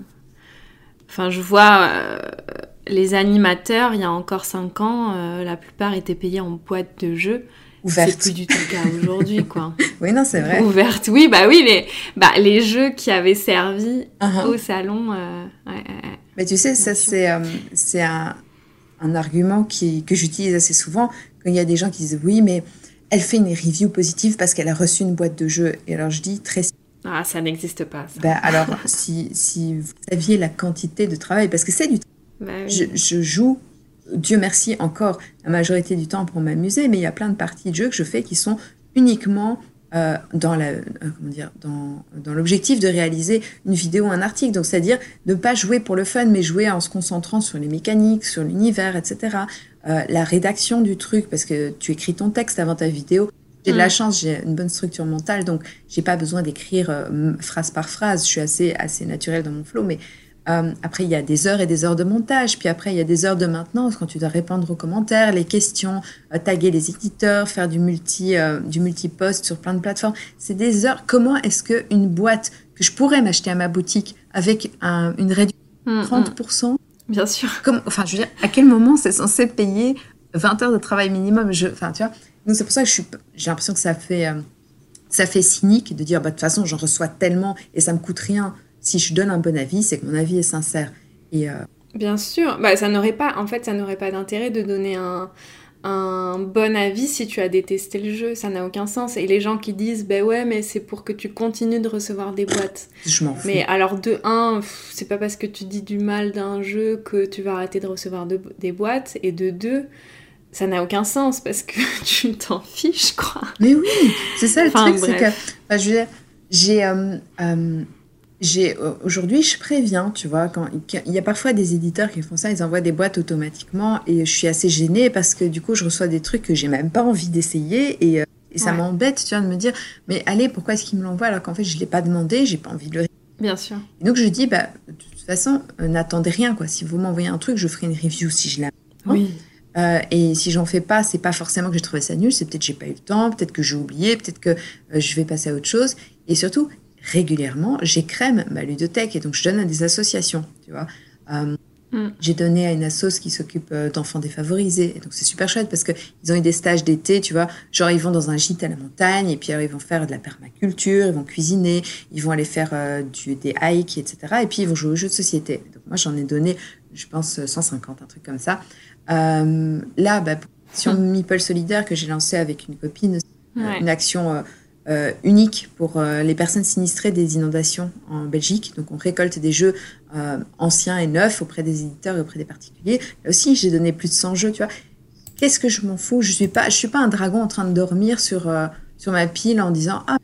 Enfin, je vois euh, les animateurs, il y a encore 5 ans, euh, la plupart étaient payés en boîte de jeu. C'est Ouverte. plus du tout le cas aujourd'hui, quoi. Oui, non, c'est vrai. Ouverte, oui, bah oui, les, bah, les jeux qui avaient servi Uh-huh. au salon. euh, ouais, ouais, ouais. Mais tu sais, ça, c'est euh, c'est un, un argument qui, que j'utilise assez souvent quand il y a des gens qui disent oui, mais elle fait une review positive parce qu'elle a reçu une boîte de jeu. Et alors je dis très Ah, ça n'existe pas, ça. ben, alors si, si vous saviez la quantité de travail, parce que c'est du Bah oui. je, je joue, Dieu merci encore, la majorité du temps pour m'amuser, mais il y a plein de parties de jeu que je fais qui sont uniquement euh, dans la, euh, comment dire, dans, dans l'objectif de réaliser une vidéo, un article. Donc, c'est-à-dire ne pas jouer pour le fun, mais jouer en se concentrant sur les mécaniques, sur l'univers, etc. Euh, la rédaction du truc, parce que tu écris ton texte avant ta vidéo. J'ai de la Mm. chance, j'ai une bonne structure mentale, donc j'ai pas besoin d'écrire phrase par phrase. Je suis assez, assez naturelle dans mon flow, mais euh, après, il y a des heures et des heures de montage. Puis après, il y a des heures de maintenance quand tu dois répondre aux commentaires, les questions, euh, taguer les éditeurs, faire du multi, euh, du multi-post sur plein de plateformes. C'est des heures. Comment est-ce que une boîte que je pourrais m'acheter à ma boutique avec un- une réduction Mm, de 30%, mm. Bien sûr. comme, enfin, je veux dire, à quel moment c'est censé payer 20 heures de travail minimum? Je, Enfin, tu vois. Donc c'est pour ça que je suis, j'ai l'impression que ça fait, euh, ça fait cynique de dire, bah, de toute façon, j'en reçois tellement et ça me coûte rien. Si je donne un bon avis, c'est que mon avis est sincère. Et euh, Bien sûr. Bah, ça n'aurait pas, en fait, ça n'aurait pas d'intérêt de donner un, un bon avis si tu as détesté le jeu. Ça n'a aucun sens. Et les gens qui disent, ben ouais, mais c'est pour que tu continues de recevoir des boîtes. je m'en fous. Mais alors, de un, c'est pas parce que tu dis du mal d'un jeu que tu vas arrêter de recevoir de- des boîtes. Et de deux, ça n'a aucun sens parce que tu t'en fiches, quoi. Mais oui, c'est ça le Enfin, truc, c'est que, enfin, je veux dire, j'ai, euh, euh, j'ai, euh, aujourd'hui, je préviens, tu vois, quand il y a parfois des éditeurs qui font ça, ils envoient des boîtes automatiquement et je suis assez gênée parce que du coup, je reçois des trucs que j'ai même pas envie d'essayer et, euh, et ça Ouais. m'embête, tu vois, de me dire, mais allez, pourquoi est-ce qu'ils me l'envoient alors qu'en fait, je l'ai pas demandé, j'ai pas envie de le. Bien sûr. Et donc, je dis, bah, de toute façon, euh, n'attendez rien, quoi. Si vous m'envoyez un truc, je ferai une review si je l'aime. Oui. Euh, et si j'en fais pas, c'est pas forcément que j'ai trouvé ça nul, c'est peut-être que j'ai pas eu le temps, peut-être que j'ai oublié, peut-être que euh, je vais passer à autre chose. Et surtout, régulièrement, j'écrème ma ludothèque et donc je donne à des associations, tu vois. Euh, Mm. J'ai donné à une asso qui s'occupe euh, d'enfants défavorisés. Et donc c'est super chouette parce que ils ont eu des stages d'été, tu vois. Genre ils vont dans un gîte à la montagne et puis alors, ils vont faire de la permaculture, ils vont cuisiner, ils vont aller faire euh, du, des hikes, etc. Et puis ils vont jouer aux jeux de société. Donc moi j'en ai donné, je pense, 150, un truc comme ça. Euh, là, bah, Sur Meeple Solidaire que j'ai lancé avec une copine, une action euh, unique pour euh, les personnes sinistrées des inondations en Belgique. Donc on récolte des jeux euh, anciens et neufs auprès des éditeurs et auprès des particuliers. Là aussi, j'ai donné plus de 100 jeux, tu vois. Qu'est-ce que je m'en fous? Je suis pas, je suis pas un dragon en train de dormir sur sur ma pile en disant ah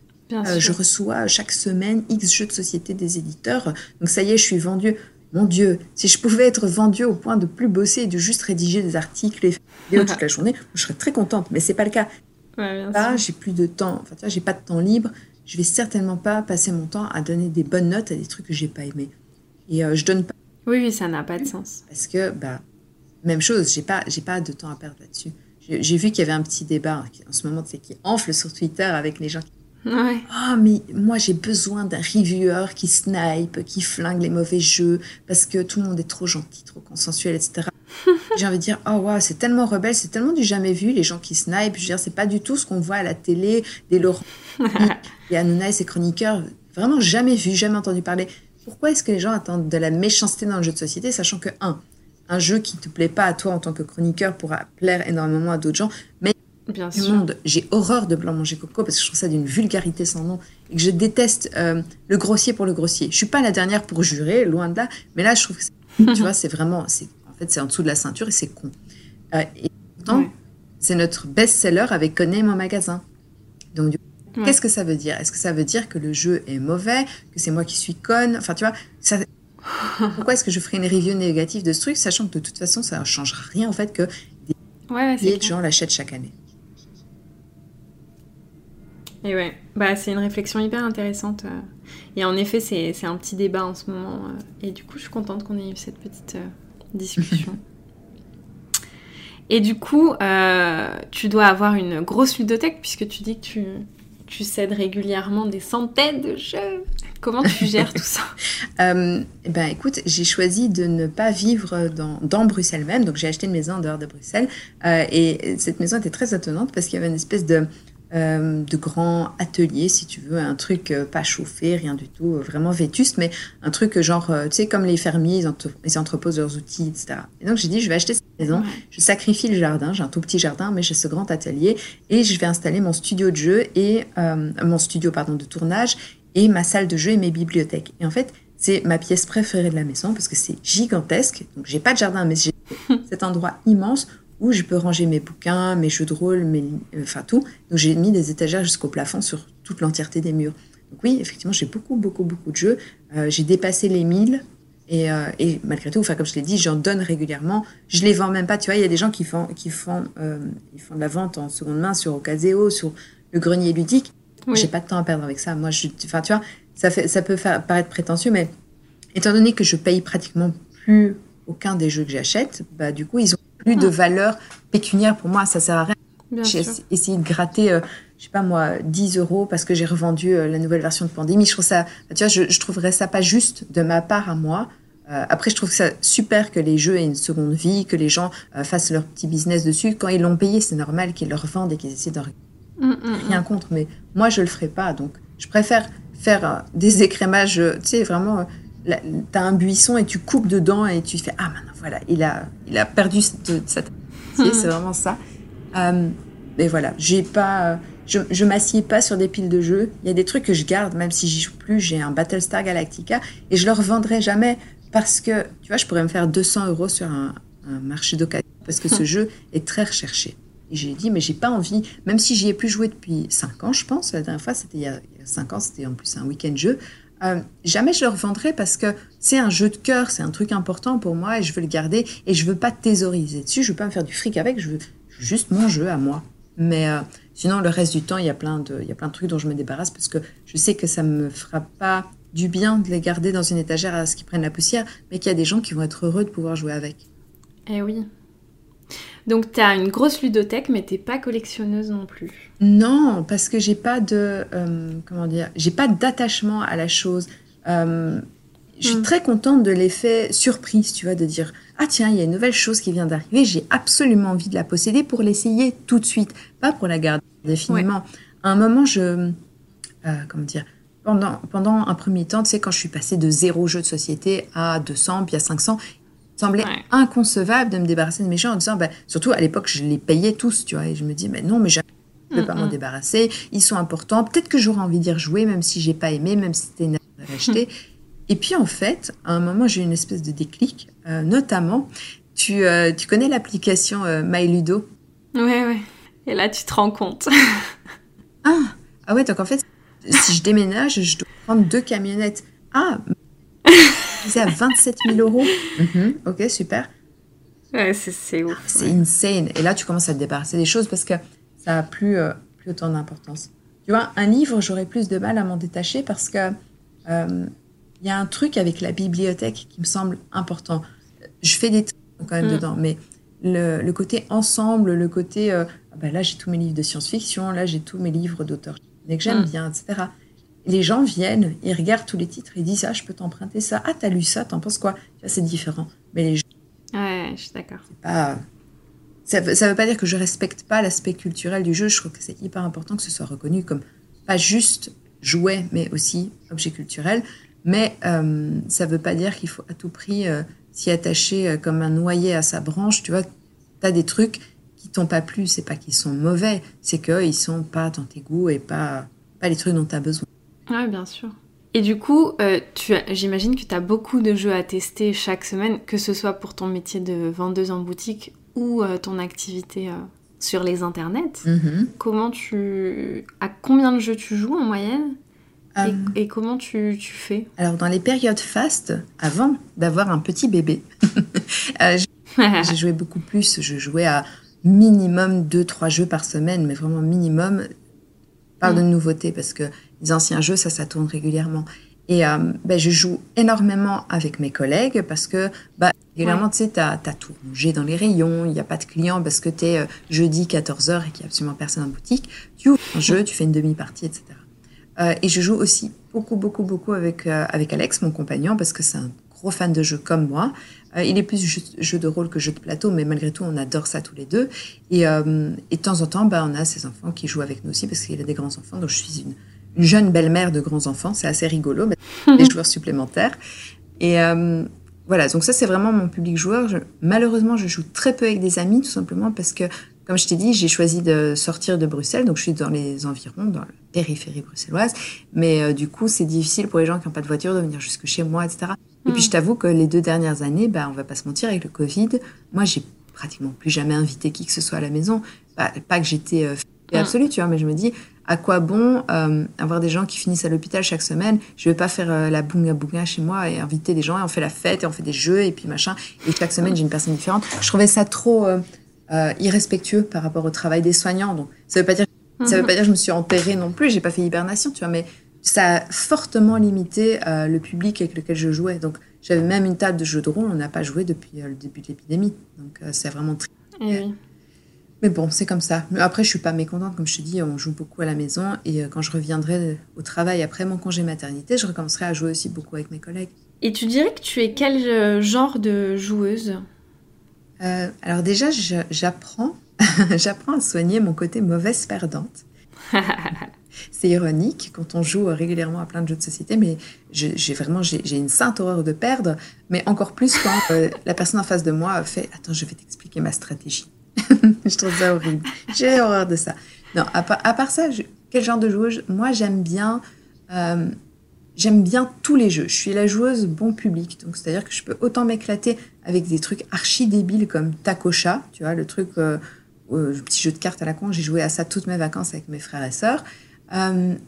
je reçois chaque semaine X jeux de société des éditeurs. Donc ça y est, je suis vendu. Mon Dieu, si je pouvais être vendu au point de plus bosser et de juste rédiger des articles et vidéos toute la journée, je serais très contente. Mais c'est pas le cas. Là, j'ai plus de temps. Enfin, j'ai pas de temps libre. Je vais certainement pas passer mon temps à donner des bonnes notes à des trucs que j'ai pas aimés. Et euh, je donne pas. Oui, oui, ça n'a pas de sens. Parce que, bah, même chose, j'ai pas, j'ai pas de temps à perdre là-dessus. J'ai vu qu'il y avait un petit débat en ce moment, c'est qui enfle sur Twitter avec les gens qui Ouais. Ah, mais moi j'ai besoin d'un reviewer qui snipe, qui flingue les mauvais jeux, parce que tout le monde est trop gentil, trop consensuel, etc. j'ai envie de dire, oh wow, c'est tellement rebelle, c'est tellement du jamais vu, les gens qui snipe. Je veux dire, c'est pas du tout ce qu'on voit à la télé, des Laurent et Hanouna et ses chroniqueurs. Vraiment jamais vu, jamais entendu parler. Pourquoi est-ce que les gens attendent de la méchanceté dans le jeu de société, sachant que, un, un jeu qui te plaît pas à toi en tant que chroniqueur pourra plaire énormément à d'autres gens, mais Bien du monde. J'ai horreur de blanc manger coco parce que je trouve ça d'une vulgarité sans nom et que je déteste euh, le grossier pour le grossier. Je suis pas la dernière pour jurer, loin de là, mais là je trouve que tu vois, c'est vraiment, c'est en fait c'est en dessous de la ceinture et c'est con. Euh, et pourtant, c'est notre best-seller avec Connais mon magasin. Donc du qu'est-ce que ça veut dire? Est-ce que ça veut dire que le jeu est mauvais, que c'est moi qui suis conne? Enfin, tu vois, ça, pourquoi est-ce que je ferais une review négative de ce truc, sachant que de toute façon, ça ne change rien en fait que des milliers de gens l'achètent chaque année? Et ouais, bah, c'est une réflexion hyper intéressante. Euh. Et en effet, c'est un petit débat en ce moment. Euh. Et du coup, je suis contente qu'on ait eu cette petite euh, discussion. Et du coup, tu dois avoir une grosse ludothèque puisque tu dis que tu, tu cèdes régulièrement des centaines de jeux. Comment tu gères tout ça? Euh, Ben écoute, j'ai choisi de ne pas vivre dans, dans Bruxelles même, donc j'ai acheté une maison en dehors de Bruxelles. et cette maison était très étonnante parce qu'il y avait une espèce de euh, de grands ateliers, si tu veux, un truc euh, pas chauffé, rien du tout, euh, vraiment vétuste, mais un truc genre, tu sais, comme les fermiers, ils, entreposent leurs outils, etc. Et donc j'ai dit, je vais acheter cette maison, je sacrifie le jardin, j'ai un tout petit jardin, mais j'ai ce grand atelier, et je vais installer mon studio de jeu et mon studio pardon de tournage et ma salle de jeu et mes bibliothèques. Et en fait, c'est ma pièce préférée de la maison parce que c'est gigantesque. Donc j'ai pas de jardin, mais j'ai cet endroit immense où je peux ranger mes bouquins, mes jeux de rôle, mes, euh, enfin tout. Donc j'ai mis des étagères jusqu'au plafond sur toute l'entièreté des murs. Donc oui, effectivement, j'ai beaucoup, beaucoup, beaucoup de jeux. Euh, j'ai dépassé les 1000 et, euh, et, malgré tout, enfin comme je l'ai dit, j'en donne régulièrement. Je les vends même pas. Tu vois, il y a des gens qui font, qui font, ils font de la vente en seconde main sur Ocaseo, sur le grenier ludique. J'ai pas de temps à perdre avec ça. Moi, je, enfin tu vois, ça fait, ça peut faire, paraître prétentieux, mais étant donné que je paye pratiquement plus aucun des jeux que j'achète, bah du coup ils ont plus de valeur pécuniaire pour moi, ça sert à rien. J'ai essayé de gratter, euh, je sais pas moi, 10 euros parce que j'ai revendu euh, la nouvelle version de Pandémie. Je trouve ça, tu vois, je, trouverais ça pas juste de ma part à moi. Euh, après, je trouve ça super que les jeux aient une seconde vie, que les gens fassent leur petit business dessus. Quand ils l'ont payé, c'est normal qu'ils le revendent et qu'ils essaient de mm, mm, rien mm. contre. Mais moi, je le ferai pas. Donc, je préfère faire des écrémages, tu sais, vraiment tu as un buisson et tu coupes dedans et tu fais ah maintenant voilà il a il a perdu cette, cette... c'est vraiment ça. Euh, mais voilà j'ai pas je, je m'assieds pas sur des piles de jeux. Il y a des trucs que je garde même si j'y joue plus j'ai un Battlestar Galactica et je le revendrai jamais parce que tu vois je pourrais me faire 200 euros sur un, marché d'occasion parce que ce jeu est très recherché. Et j'ai dit mais j'ai pas envie même si j'y ai plus joué depuis 5 ans je pense la dernière fois c'était il y a 5 ans c'était en plus un week-end jeu euh, jamais je le revendrai parce que c'est un jeu de cœur, c'est un truc important pour moi et je veux le garder et je veux pas thésauriser dessus, je veux pas me faire du fric avec, je veux, juste mon jeu à moi. Mais euh, sinon, le reste du temps, il y, a plein de, il y a plein de trucs dont je me débarrasse parce que je sais que ça me fera pas du bien de les garder dans une étagère à ce qu'ils prennent la poussière, mais qu'il y a des gens qui vont être heureux de pouvoir jouer avec. Eh oui, donc tu as une grosse ludothèque, mais t'es pas collectionneuse non plus. Non, parce que j'ai pas de euh, comment dire, j'ai pas d'attachement à la chose. Euh, je suis hmm. très contente de l'effet surprise, tu vois, de dire ah tiens il y a une nouvelle chose qui vient d'arriver, j'ai absolument envie de la posséder pour l'essayer tout de suite, pas pour la garder définitivement. À un moment je euh, comment dire pendant, pendant un premier temps, tu sais, quand je suis passée de zéro jeu de société à 200, puis à 500, semblait inconcevable de me débarrasser de mes jeux en disant, bah, surtout à l'époque, je les payais tous, tu vois, et je me dis, mais non, mais jamais je ne peux pas m'en débarrasser, ils sont importants, peut-être que j'aurais envie d'y rejouer, même si j'ai pas aimé, même si c'était une à acheter. Et puis en fait, à un moment, j'ai eu une espèce de déclic, euh, notamment, tu, euh, tu connais l'application euh, MyLudo? Ouais, ouais. Et là, tu te rends compte. ah, ah ouais, donc en fait, si je déménage, je dois prendre deux camionnettes. Ah, c'est à 27 000 euros. Mhm, ok, super. Ouais, c'est ouf. C'est insane. Et là, tu commences à te débarrasser des choses parce que ça a plus, plus autant d'importance. Tu vois, un livre, j'aurais plus de mal à m'en détacher parce que il y a un truc avec la bibliothèque qui me semble important. Je fais des trucs quand même mm. dedans, mais le, côté ensemble, le côté euh, ah bah là j'ai tous mes livres de science-fiction, là j'ai tous mes livres d'auteurs que j'aime mm. bien, etc. Les gens viennent, ils regardent tous les titres, ils disent ah je peux t'emprunter ça, ah t'as lu ça, t'en penses quoi? C'est différent. Mais les gens, ouais, je suis d'accord. Pas, ça ne veut pas dire que je respecte pas l'aspect culturel du jeu. Je trouve que c'est hyper important que ce soit reconnu comme pas juste jouet, mais aussi objet culturel. Mais euh, ça ne veut pas dire qu'il faut à tout prix euh, s'y attacher euh, comme un noyer à sa branche. Tu vois, tu as des trucs qui t'ont pas plu, c'est pas qu'ils sont mauvais, c'est qu'ils sont pas dans tes goûts et pas, pas les trucs dont tu as besoin. Oui, bien sûr. Et du coup, j'imagine que tu as beaucoup de jeux à tester chaque semaine, que ce soit pour ton métier de vendeuse en boutique ou ton activité sur les internets. Mm-hmm. Comment tu. À combien de jeux tu joues en moyenne euh, et, comment tu, tu, fais? Alors, dans les périodes fastes, avant d'avoir un petit bébé, euh, j'ai joué beaucoup plus. Je jouais à minimum 2-3 jeux par semaine, mais vraiment minimum. Parle de mm. nouveautés parce que les anciens jeux, ça, ça tourne régulièrement. Et euh, ben, je joue énormément avec mes collègues parce que bah, régulièrement, tu sais, tu as, tout rangé dans les rayons, il n'y a pas de clients parce que tu es jeudi 14h et qu'il n'y a absolument personne en boutique. Tu ouvres un jeu, tu fais une demi-partie, etc. Euh, et je joue aussi beaucoup, beaucoup, beaucoup avec, euh, avec Alex, mon compagnon, parce que c'est un gros fan de jeux comme moi. Euh, il est plus jeu, de rôle que jeu de plateau, mais malgré tout, on adore ça tous les deux. Et, et de temps en temps, bah, on a ses enfants qui jouent avec nous aussi, parce qu'il a des grands-enfants. Donc, je suis une jeune belle-mère de grands-enfants. C'est assez rigolo, mais des joueurs supplémentaires. Et voilà, donc ça, c'est vraiment mon public joueur. malheureusement, je joue très peu avec des amis, tout simplement parce que comme je t'ai dit, j'ai choisi de sortir de Bruxelles, donc je suis dans les environs, dans la périphérie bruxelloise. Mais euh, du coup, c'est difficile pour les gens qui n'ont pas de voiture de venir jusque chez moi, etc. Et puis, hmm. je t'avoue que les deux dernières années, bah, on va pas se mentir, avec le Covid, moi, j'ai pratiquement plus jamais invité qui que ce soit à la maison. Pas, pas que j'étais euh, hmm. absolue, tu vois, mais je me dis, à quoi bon euh, avoir des gens qui finissent à l'hôpital chaque semaine? Je vais pas faire euh, la bunga bunga chez moi et inviter des gens et on fait la fête et on fait des jeux et puis machin. Et chaque semaine, j'ai une personne différente. Je trouvais ça trop euh, irrespectueux par rapport au travail des soignants. Donc, ça veut pas dire, ça veut pas dire que je me suis enterrée non plus. J'ai pas fait hibernation, tu vois, mais ça a fortement limité le public avec lequel je jouais. Donc, j'avais même une table de jeux de rôle. On n'a pas joué depuis le début de l'épidémie. Donc, c'est vraiment très. Eh mais bon, c'est comme ça. Mais après, je suis pas mécontente. Comme je te dis, on joue beaucoup à la maison. Et quand je reviendrai au travail après mon congé maternité, je recommencerai à jouer aussi beaucoup avec mes collègues. Et tu dirais que tu es quel genre de joueuse? Euh, alors déjà, j'apprends, j'apprends à soigner mon côté mauvaise perdante. c'est ironique quand on joue régulièrement à plein de jeux de société, mais j'ai vraiment j'ai une sainte horreur de perdre, mais encore plus quand euh, la personne en face de moi fait attends je vais t'expliquer ma stratégie. je trouve ça horrible. J'ai horreur de ça. Non, à, part, ça, quel genre de joueuse? Moi, j'aime bien euh, j'aime bien tous les jeux. Je suis la joueuse bon public, donc c'est-à-dire que je peux autant m'éclater avec des trucs archi débiles comme Takocha, tu vois, le truc, euh, euh, le petit jeu de cartes à la con. J'ai joué à ça toutes mes vacances avec mes frères et sœurs.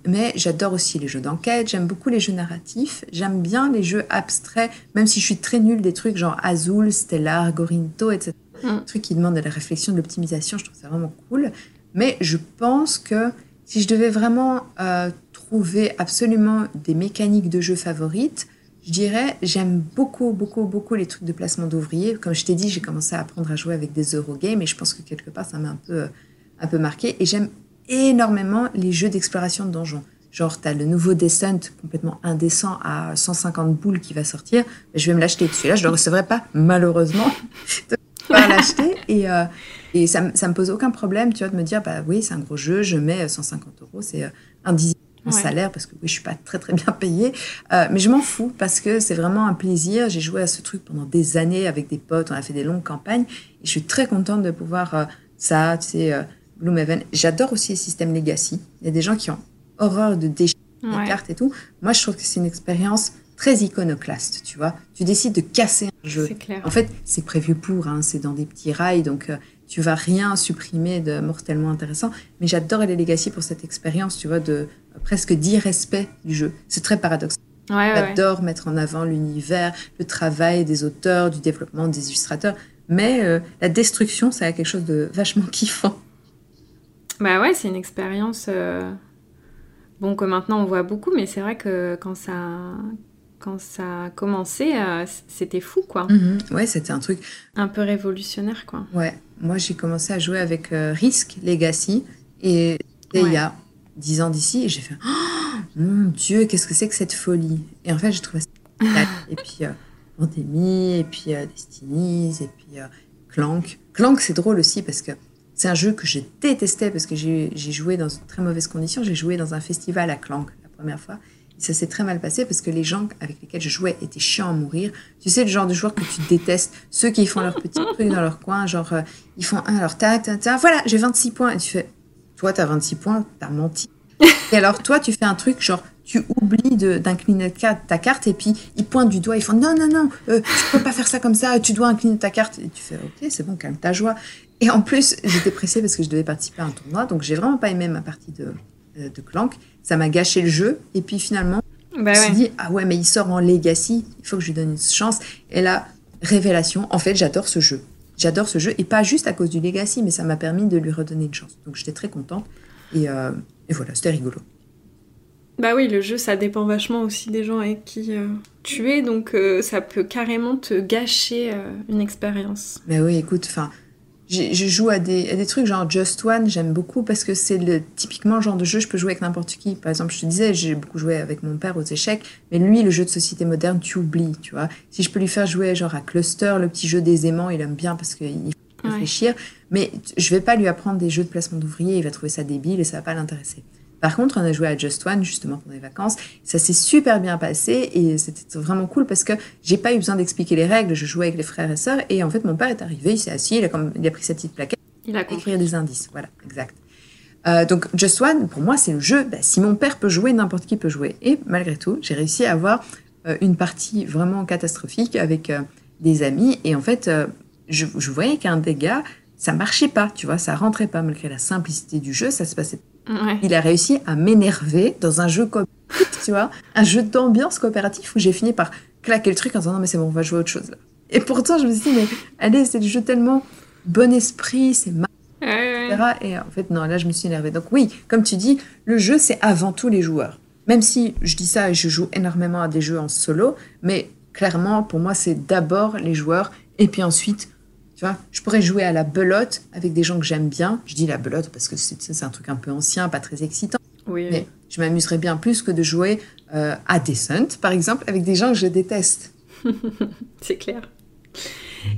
Mais j'adore aussi les jeux d'enquête, j'aime beaucoup les jeux narratifs, j'aime bien les jeux abstraits, même si je suis très nulle des trucs genre Azul, Stellar, Gorinto, etc. Mm. Des trucs qui demandent de la réflexion, de l'optimisation, je trouve ça vraiment cool. Mais je pense que si je devais vraiment trouver absolument des mécaniques de jeu favorites, je dirais, j'aime beaucoup, beaucoup, beaucoup les trucs de placement d'ouvriers. Comme je t'ai dit, j'ai commencé à apprendre à jouer avec des Eurogames et je pense que quelque part, ça m'a un peu, un peu marqué. Et j'aime énormément les jeux d'exploration de donjons. Genre, tu as le nouveau Descent complètement indécent à 150 boules qui va sortir. Je vais me l'acheter. Celui-là, je ne le recevrai pas, malheureusement, pas l'acheter. Et, euh, et ça, ça me pose aucun problème, tu vois, de me dire, bah oui, c'est un gros jeu, je mets 150 euros, c'est euh, un dixième mon salaire parce que oui, je suis pas très très bien payée, euh, mais je m'en fous parce que c'est vraiment un plaisir. J'ai joué à ce truc pendant des années avec des potes, on a fait des longues campagnes et je suis très contente de pouvoir euh, ça, tu sais, euh, Gloomhaven. J'adore aussi les systèmes legacy. Il y a des gens qui ont horreur de déchirer les cartes et tout. Moi, je trouve que c'est une expérience très iconoclaste, tu vois. Tu décides de casser un jeu. Clair. En fait, c'est prévu pour, hein, c'est dans des petits rails, donc tu vas rien supprimer de mortellement intéressant. Mais j'adore les Legacy pour cette expérience, tu vois, de euh, presque d'irrespect du jeu. C'est très paradoxal. Ouais, j'adore mettre en avant l'univers, le travail des auteurs, du développement des illustrateurs. Mais euh, la destruction, ça a quelque chose de vachement kiffant. Bah ouais, c'est une expérience. Euh, bon, que maintenant on voit beaucoup, mais c'est vrai que quand ça, quand ça a commencé, euh, c'était fou, quoi. Mhm. Ouais, c'était un truc... Un peu révolutionnaire, quoi. Ouais, moi j'ai commencé à jouer avec euh, Risk Legacy, et il y a 10 ans d'ici, et j'ai fait oh, Mon Dieu, qu'est-ce que c'est que cette folie ?» Et en fait, j'ai trouvé ça... et puis euh, Pandémie, et puis Destinies, et puis Clank. Clank, c'est drôle aussi, parce que c'est un jeu que je détestais, parce que j'ai joué dans de très mauvaises conditions. J'ai joué dans un festival à Clank la première fois, ça s'est très mal passé parce que les gens avec lesquels je jouais étaient chiants à mourir. Tu sais, le genre de joueurs que tu détestes, ceux qui font leur petit truc dans leur coin, genre, euh, ils font un, alors, ta, ta, ta, voilà, j'ai 26 points. Et tu fais, toi, t'as 26 points, t'as menti. Et alors, toi, tu fais un truc, genre, tu oublies d'incliner ta carte et puis ils pointent du doigt, ils font non, non, non, euh, tu peux pas faire ça comme ça, tu dois incliner ta carte. Et tu fais, ok, c'est bon, calme ta joie. Et en plus, j'étais pressée parce que je devais participer à un tournoi, donc j'ai vraiment pas aimé ma partie de, de Clank ça m'a gâché le jeu. Et puis finalement, bah je me suis dit, ah ouais, mais il sort en Legacy, il faut que je lui donne une chance. Et là, révélation, en fait, j'adore ce jeu. J'adore ce jeu, et pas juste à cause du Legacy, mais ça m'a permis de lui redonner une chance. Donc j'étais très contente. Et, euh, voilà, c'était rigolo. Bah oui, le jeu, ça dépend vachement aussi des gens avec qui euh, tu es, donc euh, ça peut carrément te gâcher une expérience. Mais oui, écoute, enfin, je joue à des, des, trucs genre Just One, j'aime beaucoup parce que c'est le typiquement le genre de jeu je peux jouer avec n'importe qui. Par exemple, je te disais, j'ai beaucoup joué avec mon père aux échecs, mais lui, le jeu de société moderne, tu oublies, tu vois. Si je peux lui faire jouer genre à Cluster, le petit jeu des aimants, il aime bien parce qu'il faut réfléchir, mais je vais pas lui apprendre des jeux de placement d'ouvriers, il va trouver ça débile et ça va pas l'intéresser. Par contre, on a joué à Just One justement pendant les vacances. Ça s'est super bien passé et c'était vraiment cool parce que j'ai pas eu besoin d'expliquer les règles. Je jouais avec les frères et sœurs et en fait, mon père est arrivé, il s'est assis, il a, comme, il a pris sa petite plaquette. Il a écrire des indices. Voilà, exact. Euh, donc Just One, pour moi, c'est le jeu. Bah, si mon père peut jouer, n'importe qui peut jouer. Et malgré tout, j'ai réussi à avoir euh, une partie vraiment catastrophique avec euh, des amis. Et en fait, je, je, voyais qu'un gars, ça marchait pas, tu vois, ça rentrait pas malgré la simplicité du jeu, ça se passait il a réussi à m'énerver dans un jeu coopératif, tu vois, un jeu d'ambiance coopératif où j'ai fini par claquer le truc en disant non mais c'est bon, on va jouer à autre chose là. Et pourtant je me suis dit mais allez, c'est du jeu tellement bon esprit, c'est mal, etc. Et en fait non, là je me suis énervée. Donc oui, comme tu dis, le jeu c'est avant tout les joueurs. Même si je dis ça et je joue énormément à des jeux en solo, mais clairement pour moi c'est d'abord les joueurs et puis ensuite je pourrais jouer à la belote avec des gens que j'aime bien. Je dis la belote parce que c'est un truc un peu ancien, pas très excitant. Oui, mais je m'amuserais bien plus que de jouer euh, à Descent, par exemple, avec des gens que je déteste. c'est clair.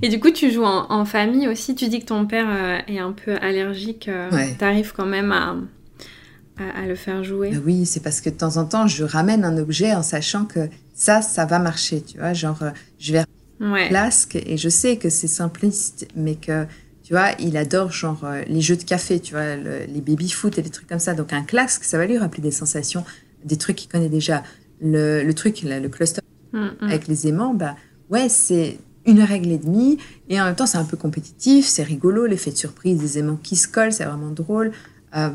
Et du coup, tu joues en, famille aussi. Tu dis que ton père euh, est un peu allergique. Euh, tu arrives quand même à, à, le faire jouer. Bah oui, c'est parce que de temps en temps, je ramène un objet en sachant que ça, ça va marcher. Tu vois, genre, je vais ouais. et je sais que c'est simpliste, mais que tu vois, il adore genre euh, les jeux de café, tu vois, les baby foot et des trucs comme ça. Donc un clasque, ça va lui rappeler des sensations, des trucs qu'il connaît déjà. Le, le truc, le cluster mm, mm. avec les aimants, bah ouais, c'est une règle et demie, et en même temps c'est un peu compétitif, c'est rigolo, l'effet de surprise, des aimants qui se collent, c'est vraiment drôle. Euh,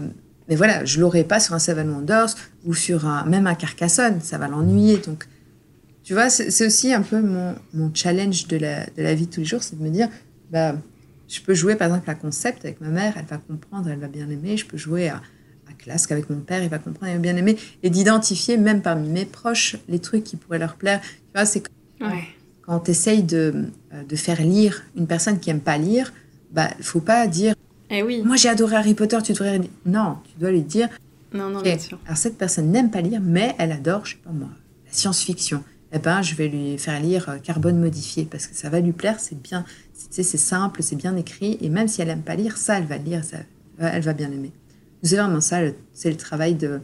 mais voilà, je l'aurais pas sur un Seven Wonders ou sur un, même un Carcassonne, ça va l'ennuyer. Donc tu vois, c'est aussi un peu mon, mon challenge de la, de la, vie de tous les jours, c'est de me dire, bah, je peux jouer par exemple à concept avec ma mère, elle va comprendre, elle va bien aimer. Je peux jouer à, à classe avec mon père, il va comprendre, il va bien aimer. Et d'identifier même parmi mes proches les trucs qui pourraient leur plaire. Tu vois, c'est ouais. quand tu essayes de, de, faire lire une personne qui aime pas lire, bah, faut pas dire. Eh oui. Moi j'ai adoré Harry Potter, tu devrais. Non, tu dois lui dire. Non, non, bien sûr. Alors cette personne n'aime pas lire, mais elle adore, je sais pas moi, la science-fiction eh ben, je vais lui faire lire euh, Carbone modifié parce que ça va lui plaire, c'est bien, c'est simple, c'est bien écrit, et même si elle aime pas lire, ça, elle va lire, ça, elle va bien aimer. C'est vraiment ça, c'est le travail de,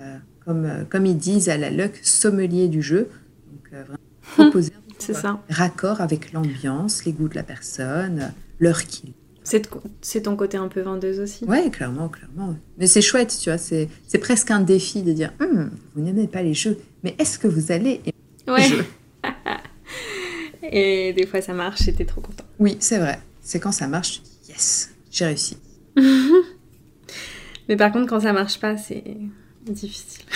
euh, comme, euh, comme ils disent à la Luck, sommelier du jeu. Donc, euh, vraiment proposer C'est ça. raccord avec l'ambiance, les goûts de la personne, l'heure qu'il C'est ton côté un peu vendeuse aussi. Ouais, clairement, clairement. Mais c'est chouette, tu vois. C'est presque un défi de dire Hum, vous n'aimez pas les jeux, mais est-ce que vous allez aimer Ouais. Et des fois ça marche et t'es trop content. Oui, c'est vrai. C'est quand ça marche, tu dis Yes, j'ai réussi. Mais par contre, quand ça marche pas, c'est difficile.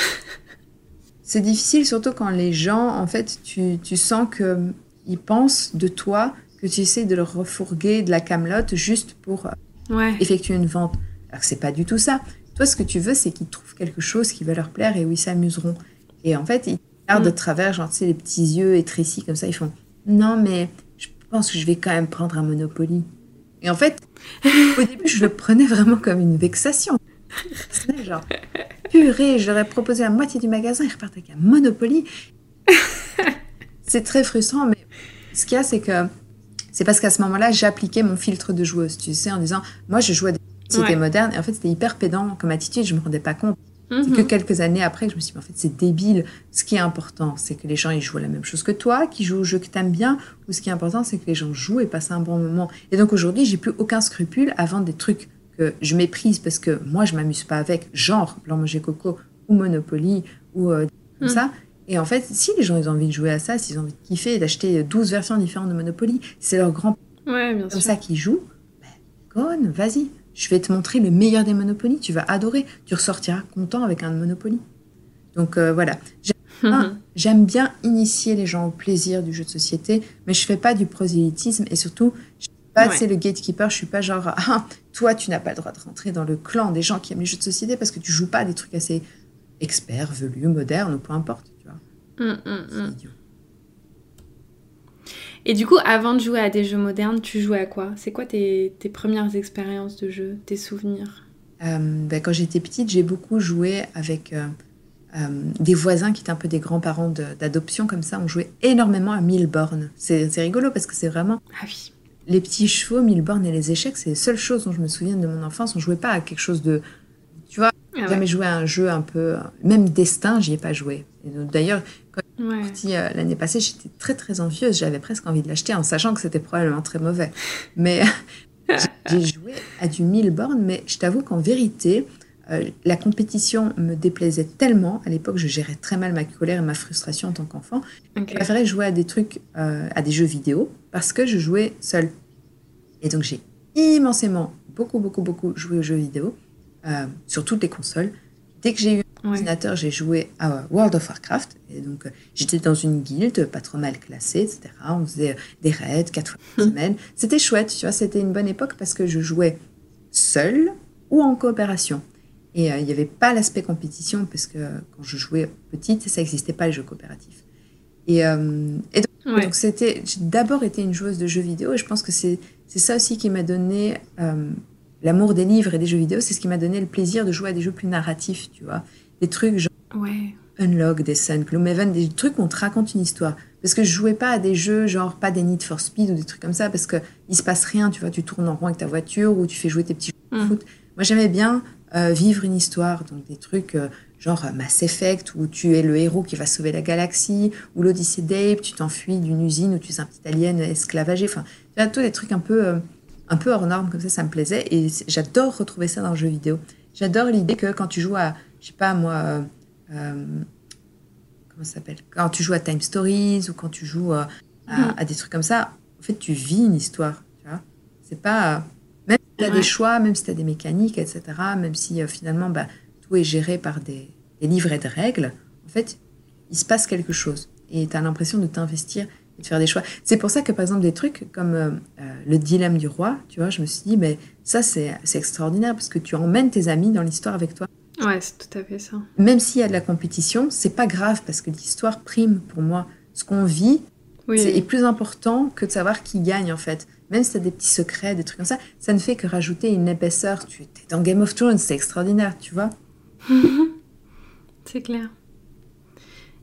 C'est difficile, surtout quand les gens, en fait, tu, tu sens qu'ils pensent de toi que tu essaies de leur refourguer de la camelote juste pour euh, Ouais. effectuer une vente. Alors que c'est pas du tout ça. Toi, ce que tu veux, c'est qu'ils trouvent quelque chose qui va leur plaire et où ils s'amuseront. Et en fait, ils regardent Mm. de travers, genre, tu sais, les petits yeux étrécis comme ça, ils font Non, mais je pense que je vais quand même prendre un Monopoly. Et en fait, au début, je le prenais vraiment comme une vexation. C'était genre, purée, je leur ai proposé la moitié du magasin, ils repartent avec un Monopoly. c'est très frustrant, mais ce qu'il y a, c'est que c'est parce qu'à ce moment-là, j'appliquais mon filtre de joueuse, tu sais, en disant, moi, je jouais à des sociétés Ouais. modernes, et en fait, c'était hyper pédant comme attitude, je me rendais pas compte. C'est Mhm. que quelques années après que je me suis dit, mais en fait, c'est débile. Ce qui est important, c'est que les gens, ils jouent à la même chose que toi, qu'ils jouent au jeu que t'aimes bien, ou ce qui est important, c'est que les gens jouent et passent un bon moment. Et donc, aujourd'hui, j'ai plus aucun scrupule à vendre des trucs que je méprise parce que moi, je m'amuse pas avec, genre Blanc Manger Coco, ou Monopoly, ou euh, comme Mm. ça. Et en fait, si les gens, ils ont envie de jouer à ça, s'ils ont envie de kiffer et d'acheter 12 versions différentes de Monopoly, c'est leur grand Ouais, bien comme sûr. ça qui joue, ben, go on, vas-y. Je vais te montrer le meilleur des Monopoly. Tu vas adorer. Tu ressortiras content avec un Monopoly. Donc euh, voilà. J'aime Mhm. bien- J'aime bien initier les gens au plaisir du jeu de société, mais je fais pas du prosélytisme et surtout, je suis pas Ouais. c'est le gatekeeper. Je suis pas genre ah toi tu n'as pas le droit de rentrer dans le clan des gens qui aiment les jeux de société parce que tu joues pas à des trucs assez experts, velus, modernes ou peu importe. Tu vois. Mm, mm, mm. idiot. Et du coup, avant de jouer à des jeux modernes, tu jouais à quoi? C'est quoi tes, tes premières expériences de jeu, tes souvenirs? Euh, ben, quand j'étais petite, j'ai beaucoup joué avec euh, euh, des voisins qui étaient un peu des grands-parents d'adoption, comme ça. On jouait énormément à Milborn. C'est c'est rigolo parce que c'est vraiment Ah oui. les petits chevaux, Milborn et les échecs, c'est les seules choses dont je me souviens de mon enfance. On jouait pas à quelque chose de. Tu vois, Ah jamais joué à un jeu un peu. Même Destin, j'y ai pas joué. D'ailleurs, Ouais. sorti, euh, l'année passée, j'étais très très envieuse. J'avais presque envie de l'acheter en sachant que c'était probablement très mauvais. Mais j'ai joué à du Milborn, mais je t'avoue qu'en vérité, euh, la compétition me déplaisait tellement. À l'époque, je gérais très mal ma colère et ma frustration en tant qu'enfant. Ok. Je préférais jouer à des trucs, euh, à des jeux vidéo, parce que je jouais seule. Et donc j'ai immensément, beaucoup, beaucoup, beaucoup joué aux jeux vidéo, sur toutes les consoles. Dès que j'ai eu Ouais. ordinateur, j'ai joué à World of Warcraft. Et donc euh, j'étais dans une guilde, pas trop mal classée, etc. On faisait euh, des raids quatre fois par semaine. C'était chouette, tu vois, c'était une bonne époque parce que je jouais seule ou en coopération. Et euh, il n'y avait pas l'aspect compétition parce que euh, quand je jouais petite, ça n'existait pas les jeux coopératifs. Et, euh, et donc, Ouais. donc c'était, j'ai d'abord été une joueuse de jeux vidéo et je pense que c'est, c'est ça aussi qui m'a donné euh, l'amour des livres et des jeux vidéo, c'est ce qui m'a donné le plaisir de jouer à des jeux plus narratifs, tu vois. Des trucs genre Ouais. Unlock, des Sun, Gloomhaven, des trucs où on te raconte une histoire. Parce que je jouais pas à des jeux genre pas des Need for Speed ou des trucs comme ça parce que il se passe rien, tu vois, tu tournes en rond avec ta voiture ou tu fais jouer tes petits jeux de Mm. foot. Moi j'aimais bien euh, vivre une histoire, donc des trucs euh, genre euh, Mass Effect où tu es le héros qui va sauver la galaxie ou l'Odyssée d'Ape, tu t'enfuis d'une usine où tu es un petit alien esclavagé. Enfin, tu vois, tous des trucs un peu euh, un peu hors normes comme ça, ça me plaisait et j'adore retrouver ça dans le jeu vidéo. J'adore l'idée que quand tu joues à, je sais pas moi. euh, euh, comment ça s'appelle Quand tu joues à Time Stories ou quand tu joues euh, à, Mhm. à des trucs comme ça, en fait, tu vis une histoire. Tu vois C'est pas. même si tu as Ouais. des choix, même si tu as des mécaniques, etc., même si euh, finalement bah, tout est géré par des, des livrets de règles, en fait, il se passe quelque chose. Et tu as l'impression de t'investir et de faire des choix. C'est pour ça que, par exemple, des trucs comme euh, le dilemme du roi, tu vois, je me suis dit, mais ça, c'est extraordinaire parce que tu emmènes tes amis dans l'histoire avec toi Ouais, c'est tout à fait ça. même s'il y a de la compétition, c'est pas grave parce que l'histoire prime pour moi. Ce qu'on vit Oui. c'est est plus important que de savoir qui gagne en fait. Même si t'as des petits secrets, des trucs comme ça, ça ne fait que rajouter une épaisseur. Tu es dans Game of Thrones, c'est extraordinaire, tu vois. C'est clair.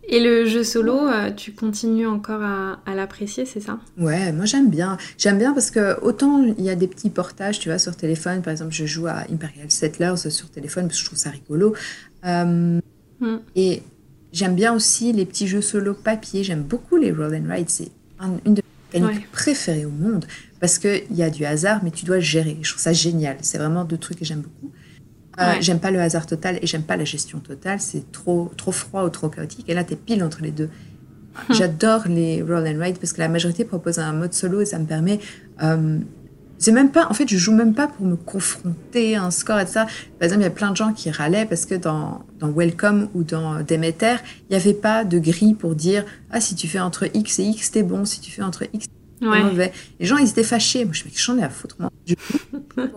Et le jeu solo, euh, tu continues encore à, à l'apprécier, c'est ça? Ouais, moi j'aime bien. J'aime bien parce que autant il y a des petits portages, tu vois, sur téléphone. Par exemple, je joue à Imperial Settlers sur téléphone parce que je trouve ça rigolo. Euh, Mm. Et j'aime bien aussi les petits jeux solo papier. J'aime beaucoup les roll and ride. C'est un- une de mes mécaniques Ouais. préférées au monde parce qu'il y a du hasard, mais tu dois gérer. Je trouve ça génial. C'est vraiment deux trucs que j'aime beaucoup. Euh, Ouais. J'aime pas le hasard total et j'aime pas la gestion totale. C'est trop, trop froid ou trop chaotique. Et là, t'es pile entre les deux. J'adore les roll and ride parce que la majorité propose un mode solo et ça me permet. euh, c'est même pas. En fait, je joue même pas pour me confronter à un score et tout ça. Par exemple, il y a plein de gens qui râlaient parce que dans, dans Welcome ou dans Demeter, il n'y avait pas de grille pour dire Ah, si tu fais entre X et X, t'es bon. Si tu fais entre X, t'es Ouais. mauvais. Les gens, ils étaient fâchés. Moi, je me dis J'en ai à foutre. Moi? Je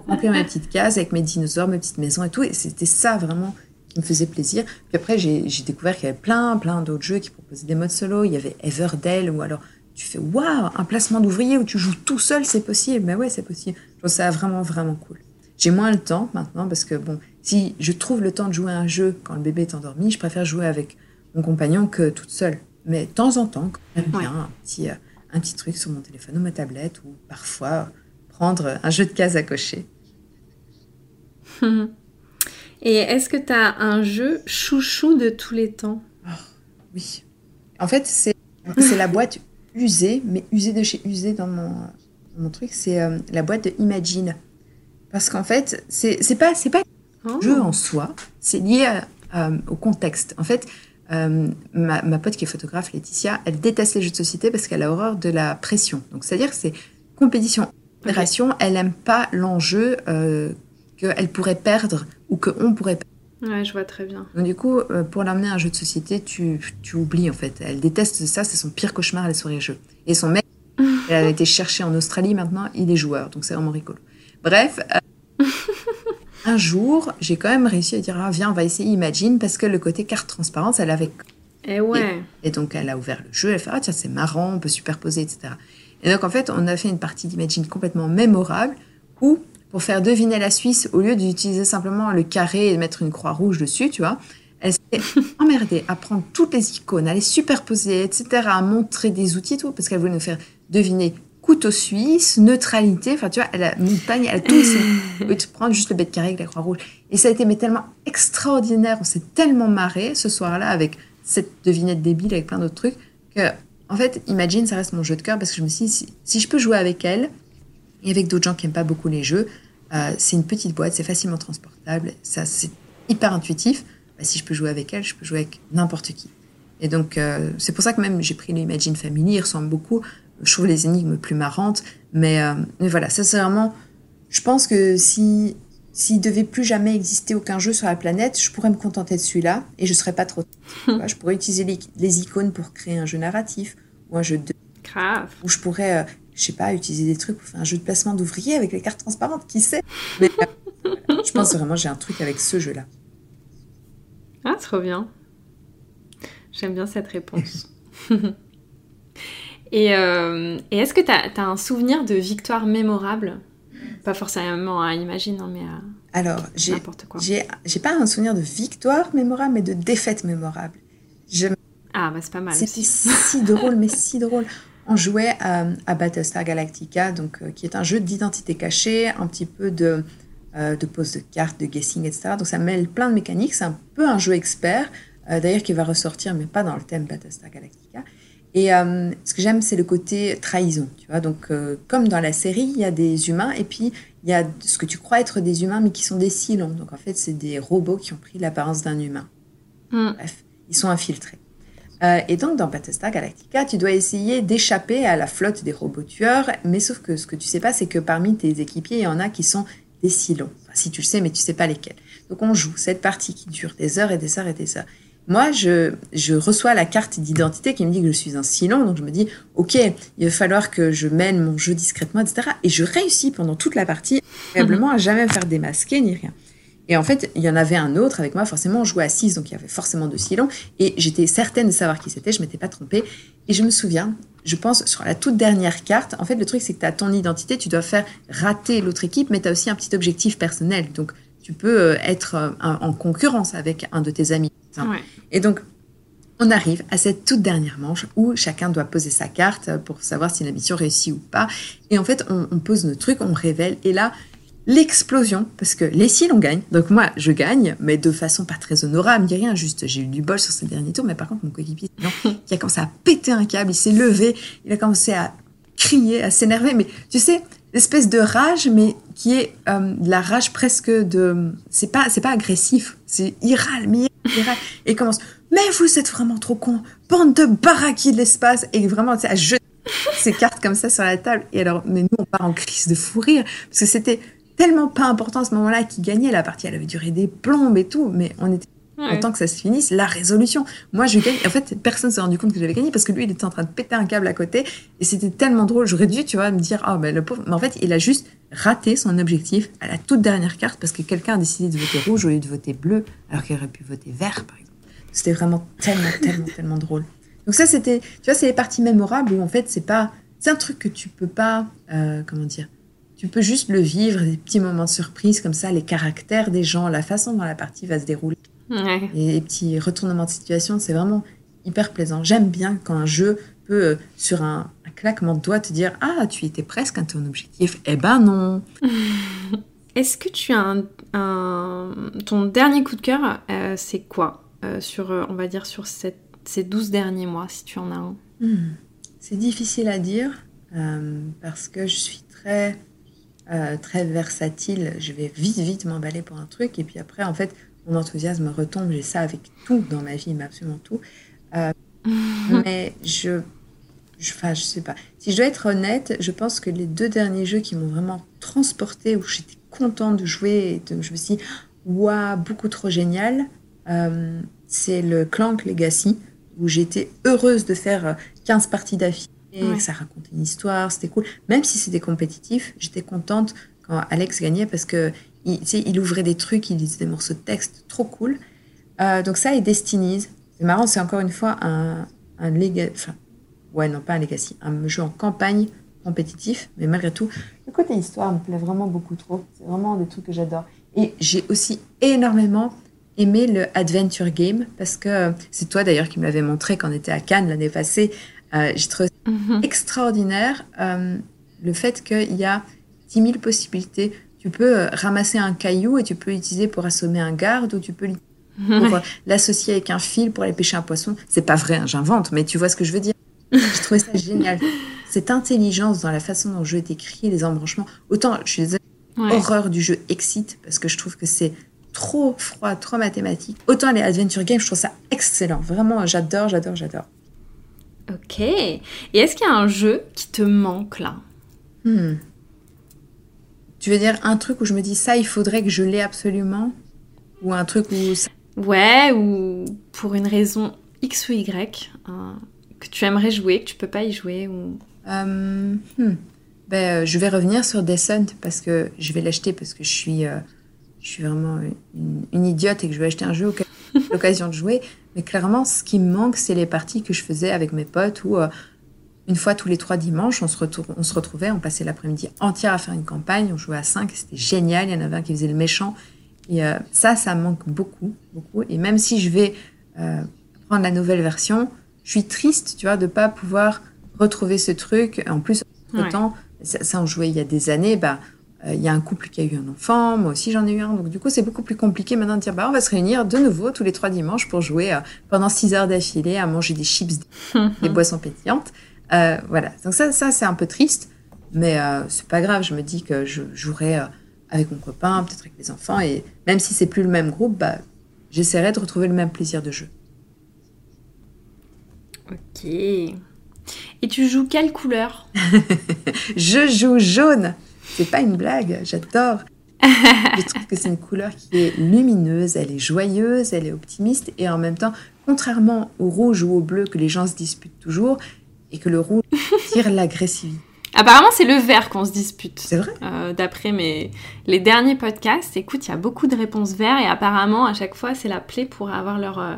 remplir ma petite case avec mes dinosaures, mes petites maisons et tout. Et c'était ça vraiment qui me faisait plaisir. Puis après, j'ai découvert qu'il y avait plein, plein d'autres jeux qui proposaient des modes solo. Il y avait Everdell ou alors tu fais waouh, un placement d'ouvrier où tu joues tout seul, c'est possible. Mais ouais, c'est possible. Je trouve ça vraiment, vraiment cool. J'ai moins le temps maintenant parce que bon, si je trouve le temps de jouer à un jeu quand le bébé est endormi, je préfère jouer avec mon compagnon que toute seule. Mais de temps en temps, quand j'aime Ouais. bien un petit, euh, un petit truc sur mon téléphone ou ma tablette ou parfois prendre un jeu de cases à cocher. Et est-ce que tu as un jeu chouchou de tous les temps? Oui. En fait, c'est la boîte usée, mais usée de chez usée dans mon, dans mon truc, c'est euh, la boîte de Imagine. Parce qu'en fait, c'est pas, c'est pas Oh. le jeu en soi, c'est lié à- à- au contexte. En fait, euh, ma, ma pote qui est photographe, Laetitia, elle déteste les jeux de société parce qu'elle a horreur de la pression. Donc, c'est-à-dire que c'est compétition, opération, elle aime pas l'enjeu euh, qu'elle pourrait perdre ou qu'on pourrait perdre. Ouais, je vois très bien. Donc, du coup, euh, pour l'amener à un jeu de société, tu, tu oublies en fait. Elle déteste ça, c'est son pire cauchemar, les soirées jeux. Et son mec, elle a été cherchée en Australie maintenant, il est joueur, donc c'est vraiment rigolo. Bref, euh, un jour, j'ai quand même réussi à dire ah, viens, on va essayer Imagine parce que le côté carte transparente, elle avait. Et ouais. Et donc, elle a ouvert le jeu, elle fait ah, tiens, c'est marrant, on peut superposer, etc. Et donc, en fait, on a fait une partie d'Imagine complètement mémorable où, pour faire deviner la Suisse, au lieu d'utiliser simplement le carré et de mettre une croix rouge dessus, tu vois, elle s'est emmerdée à prendre toutes les icônes, à les superposer, etc., à montrer des outils tout, parce qu'elle voulait nous faire deviner couteau suisse, neutralité, enfin, tu vois, elle a montagne, elle a tout essayé. De prendre juste le bête carré avec la croix rouge. Et ça a été mais tellement extraordinaire, on s'est tellement marré ce soir-là avec cette devinette débile avec plein d'autres trucs que, en fait, Imagine, ça reste mon jeu de cœur parce que je me suis dit, si, si je peux jouer avec elle et avec d'autres gens qui n'aiment pas beaucoup les jeux, euh, c'est une petite boîte, c'est facilement transportable, ça c'est hyper intuitif. Bah, si je peux jouer avec elle, je peux jouer avec n'importe qui. Et donc, euh, c'est pour ça que même j'ai pris l'Imagine Family, il ressemble beaucoup. Je trouve les énigmes plus marrantes. Mais, euh, mais voilà, ça c'est vraiment. Je pense que si s'il devait plus jamais exister aucun jeu sur la planète, je pourrais me contenter de celui-là et je serais pas trop. Je pourrais utiliser les, les icônes pour créer un jeu narratif ou un jeu de. Grave. Ou je pourrais, euh, je sais pas, utiliser des trucs pour faire un jeu de placement d'ouvriers avec les cartes transparentes, qui sait? Mais euh, voilà, je pense vraiment j'ai un truc avec ce jeu-là. Ah, trop bien. J'aime bien cette réponse. et euh, et est-ce que tu as, un souvenir de victoire mémorable? Pas forcément à imaginer, hein, mais à Alors, j'ai n'importe quoi. J'ai j'ai pas un souvenir de victoire mémorable, mais de défaite mémorable. Je- Ah, bah c'est pas mal. C'était si drôle, mais si drôle. On jouait à, à Battlestar Galactica, donc, euh, qui est un jeu d'identité cachée, un petit peu de, euh, de pose de cartes, de guessing, etc. Donc ça mêle plein de mécaniques. C'est un peu un jeu expert, euh, d'ailleurs qui va ressortir, mais pas dans le thème Battlestar Galactica. Et euh, ce que j'aime, c'est le côté trahison. Tu vois, donc euh, comme dans la série, il y a des humains et puis il y a ce que tu crois être des humains, mais qui sont des silons. Donc en fait, c'est des robots qui ont pris l'apparence d'un humain. Hmm. Bref, ils sont infiltrés. Euh, et donc, dans Battlestar Galactica, tu dois essayer d'échapper à la flotte des robots tueurs, mais sauf que ce que tu sais pas, c'est que parmi tes équipiers, il y en a qui sont des silons. Enfin, si tu le sais, mais tu sais pas lesquels. Donc, on joue cette partie qui dure des heures et des heures et des heures. Moi, je, je reçois la carte d'identité qui me dit que je suis un silon, donc je me dis, ok, il va falloir que je mène mon jeu discrètement, etc. Et je réussis pendant toute la partie, incroyablement, à jamais me faire démasquer ni rien. Et en fait, il y en avait un autre avec moi, forcément, on jouait à 6, donc il y avait forcément deux silons. Et j'étais certaine de savoir qui c'était, je m'étais pas trompée. Et je me souviens, je pense, sur la toute dernière carte, en fait, le truc, c'est que tu as ton identité, tu dois faire rater l'autre équipe, mais tu as aussi un petit objectif personnel. Donc, tu peux euh, être euh, en concurrence avec un de tes amis. Ouais. Et donc, on arrive à cette toute dernière manche où chacun doit poser sa carte pour savoir si la mission réussit ou pas. Et en fait, on, on pose nos trucs, on révèle. Et là, l'explosion, parce que les cils, on gagne. Donc moi, je gagne, mais de façon pas très honorable, dit rien, juste j'ai eu du bol sur ces derniers tours, mais par contre, mon coéquipier, il a commencé à péter un câble, il s'est levé, il a commencé à crier, à s'énerver, mais tu sais, l'espèce de rage, mais qui est euh, la rage presque de... C'est pas, c'est pas agressif, c'est il et commence, mais vous êtes vraiment trop con, bande de baraquis de l'espace, et vraiment, tu sais, à jeter ses cartes comme ça sur la table, et alors, mais nous, on part en crise de fou rire, parce que c'était tellement pas important à ce moment-là qui gagnait la partie. Elle avait duré des plombes et tout, mais on était content que ça se finisse. La résolution. Moi, je gagne. En fait, personne s'est rendu compte que j'avais gagné parce que lui, il était en train de péter un câble à côté et c'était tellement drôle. J'aurais dû, tu vois, me dire, oh, ben le pauvre. Mais en fait, il a juste raté son objectif à la toute dernière carte parce que quelqu'un a décidé de voter rouge au lieu de voter bleu alors qu'il aurait pu voter vert, par exemple. C'était vraiment tellement, tellement, tellement drôle. Donc ça, c'était, tu vois, c'est les parties mémorables où en fait, c'est pas, c'est un truc que tu peux pas, euh, comment dire, tu peux juste le vivre, des petits moments de surprise comme ça, les caractères des gens, la façon dont la partie va se dérouler. Et les petits retournements de situation, c'est vraiment hyper plaisant. J'aime bien quand un jeu peut, euh, sur un, claquement de doigts, te dire Ah, tu étais presque à ton objectif. Eh ben non Est-ce que tu as un, Ton dernier coup de cœur, euh, c'est quoi euh, sur, On va dire sur cette, ces 12 derniers mois, si tu en as un? Hmm. C'est difficile à dire parce que je suis très euh, très versatile. Je vais vite, vite m'emballer pour un truc. Et puis après, en fait, mon enthousiasme retombe. J'ai ça avec tout dans ma vie, mais absolument tout. Euh, mais je, je, enfin, je sais pas. Si je dois être honnête, je pense que les deux derniers jeux qui m'ont vraiment transporté, où j'étais contente de jouer, et je me suis dit, waouh, beaucoup trop génial, euh, c'est le Clank Legacy, où j'étais heureuse de faire 15 parties d'affilée ça racontait une histoire, c'était cool. Même si c'était compétitif, j'étais contente quand Alex gagnait parce que il, il ouvrait des trucs, il lisait des morceaux de texte, trop cool. Euh, donc ça et Destinies, c'est marrant, c'est encore une fois un, un legacy, ouais non pas un legacy, un jeu en campagne compétitif, mais malgré tout, le côté histoire me plaît vraiment beaucoup trop. C'est vraiment des trucs que j'adore. Et j'ai aussi énormément aimé le adventure game parce que c'est toi d'ailleurs qui me l'avais montré quand on était à Cannes l'année passée euh, j'ai trouvé mhm. extraordinaire euh, le fait qu'il y a 10 000 possibilités. Tu peux euh, ramasser un caillou et tu peux l'utiliser pour assommer un garde ou tu peux l'associer avec un fil pour aller pêcher un poisson. C'est pas vrai, hein, j'invente, mais tu vois ce que je veux dire. J'ai trouvé ça génial. Cette intelligence dans la façon dont le jeu est écrit, les embranchements. Autant, je suis horreur du jeu excite parce que je trouve que c'est trop froid, trop mathématique. Autant les adventure games, je trouve ça excellent. Vraiment, j'adore, j'adore, j'adore. Ok. Et est-ce qu'il y a un jeu qui te manque là? Hmm. Tu veux dire un truc où je me dis ça, il faudrait que je l'ai absolument? Ou un truc où... Ouais, ou pour une raison X ou Y, hein, que tu aimerais jouer, que tu peux pas y jouer ou... Euh, hmm. ben, euh, je vais revenir sur Descent parce que je vais l'acheter parce que je suis, euh, je suis vraiment une, une, idiote et que je vais acheter un jeu auquel l'occasion de jouer. Mais clairement, ce qui me manque, c'est les parties que je faisais avec mes potes où, euh, une fois tous les trois dimanches, on se, on se retrouvait, on passait l'après-midi entière à faire une campagne, on jouait à cinq, c'était génial. Il y en avait un qui faisait le méchant. Et ça, ça me manque beaucoup, beaucoup. Et même si je vais prendre la nouvelle version, je suis triste, tu vois, de pas pouvoir retrouver ce truc. En plus, autant, ça, ça, on jouait il y a des années, bah, il euh, y a un couple qui a eu un enfant, moi aussi j'en ai eu un, donc du coup c'est beaucoup plus compliqué maintenant de dire bah on va se réunir de nouveau tous les trois dimanches pour jouer euh, pendant six heures d'affilée à manger des chips, des boissons pétillantes. Euh, voilà, donc ça, ça c'est un peu triste, mais c'est pas grave. Je me dis que je jouerai avec mon copain, peut-être avec les enfants, et même si c'est plus le même groupe, bah j'essaierai de retrouver le même plaisir de jeu. Ok. Et tu joues quelle couleur Je joue jaune. C'est pas une blague, j'adore. je trouve que c'est une couleur qui est lumineuse, elle est joyeuse, elle est optimiste et en même temps, contrairement au rouge ou au bleu que les gens se disputent toujours, et que le rouge tire l'agressivité. Apparemment, c'est le vert qu'on se dispute. C'est vrai? Euh, d'après mes les derniers podcasts, écoute, il y a beaucoup de réponses verts et apparemment, à chaque fois, c'est la plaie pour avoir leur, euh,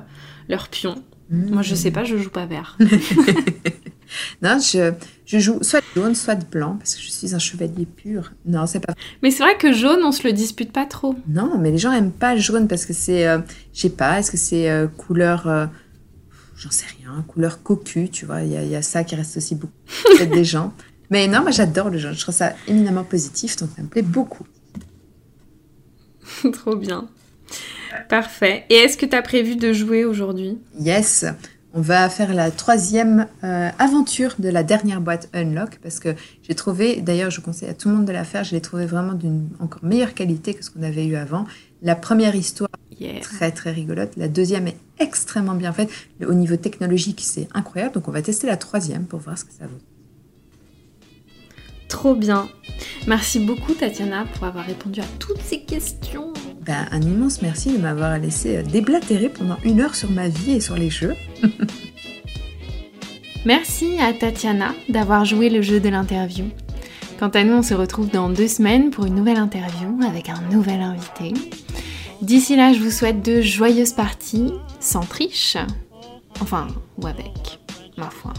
leur pion. Moi, je sais pas, je joue pas vert. non, je, je, joue soit de jaune, soit de blanc, parce que je suis un chevalier pur. Non, c'est pas. Mais c'est vrai que jaune, on se le dispute pas trop. Non, mais les gens aiment pas jaune parce que c'est, euh, je sais pas, est-ce que c'est euh, couleur, euh, j'en sais rien, couleur cocu, tu vois, il y, y, a ça qui reste aussi beaucoup des gens. Mais non, moi j'adore le jaune, je trouve ça éminemment positif, donc ça me plaît beaucoup. Trop bien. Parfait. Et est-ce que tu as prévu de jouer aujourd'hui? Yes. On va faire la troisième euh, aventure de la dernière boîte Unlock parce que j'ai trouvé, d'ailleurs je conseille à tout le monde de la faire, je l'ai trouvé vraiment d'une encore meilleure qualité que ce qu'on avait eu avant. La première histoire, très très rigolote. La deuxième est extrêmement bien faite. Au niveau technologique, c'est incroyable. Donc on va tester la troisième pour voir ce que ça vaut. Trop bien. Merci beaucoup Tatiana pour avoir répondu à toutes ces questions. Ben, un immense merci de m'avoir laissé euh, déblatérer pendant une heure sur ma vie et sur les jeux. merci à Tatiana d'avoir joué le jeu de l'interview. Quant à nous, on se retrouve dans deux semaines pour une nouvelle interview avec un nouvel invité. D'ici là, je vous souhaite de joyeuses parties, sans triche. Enfin, ou avec, ma foi.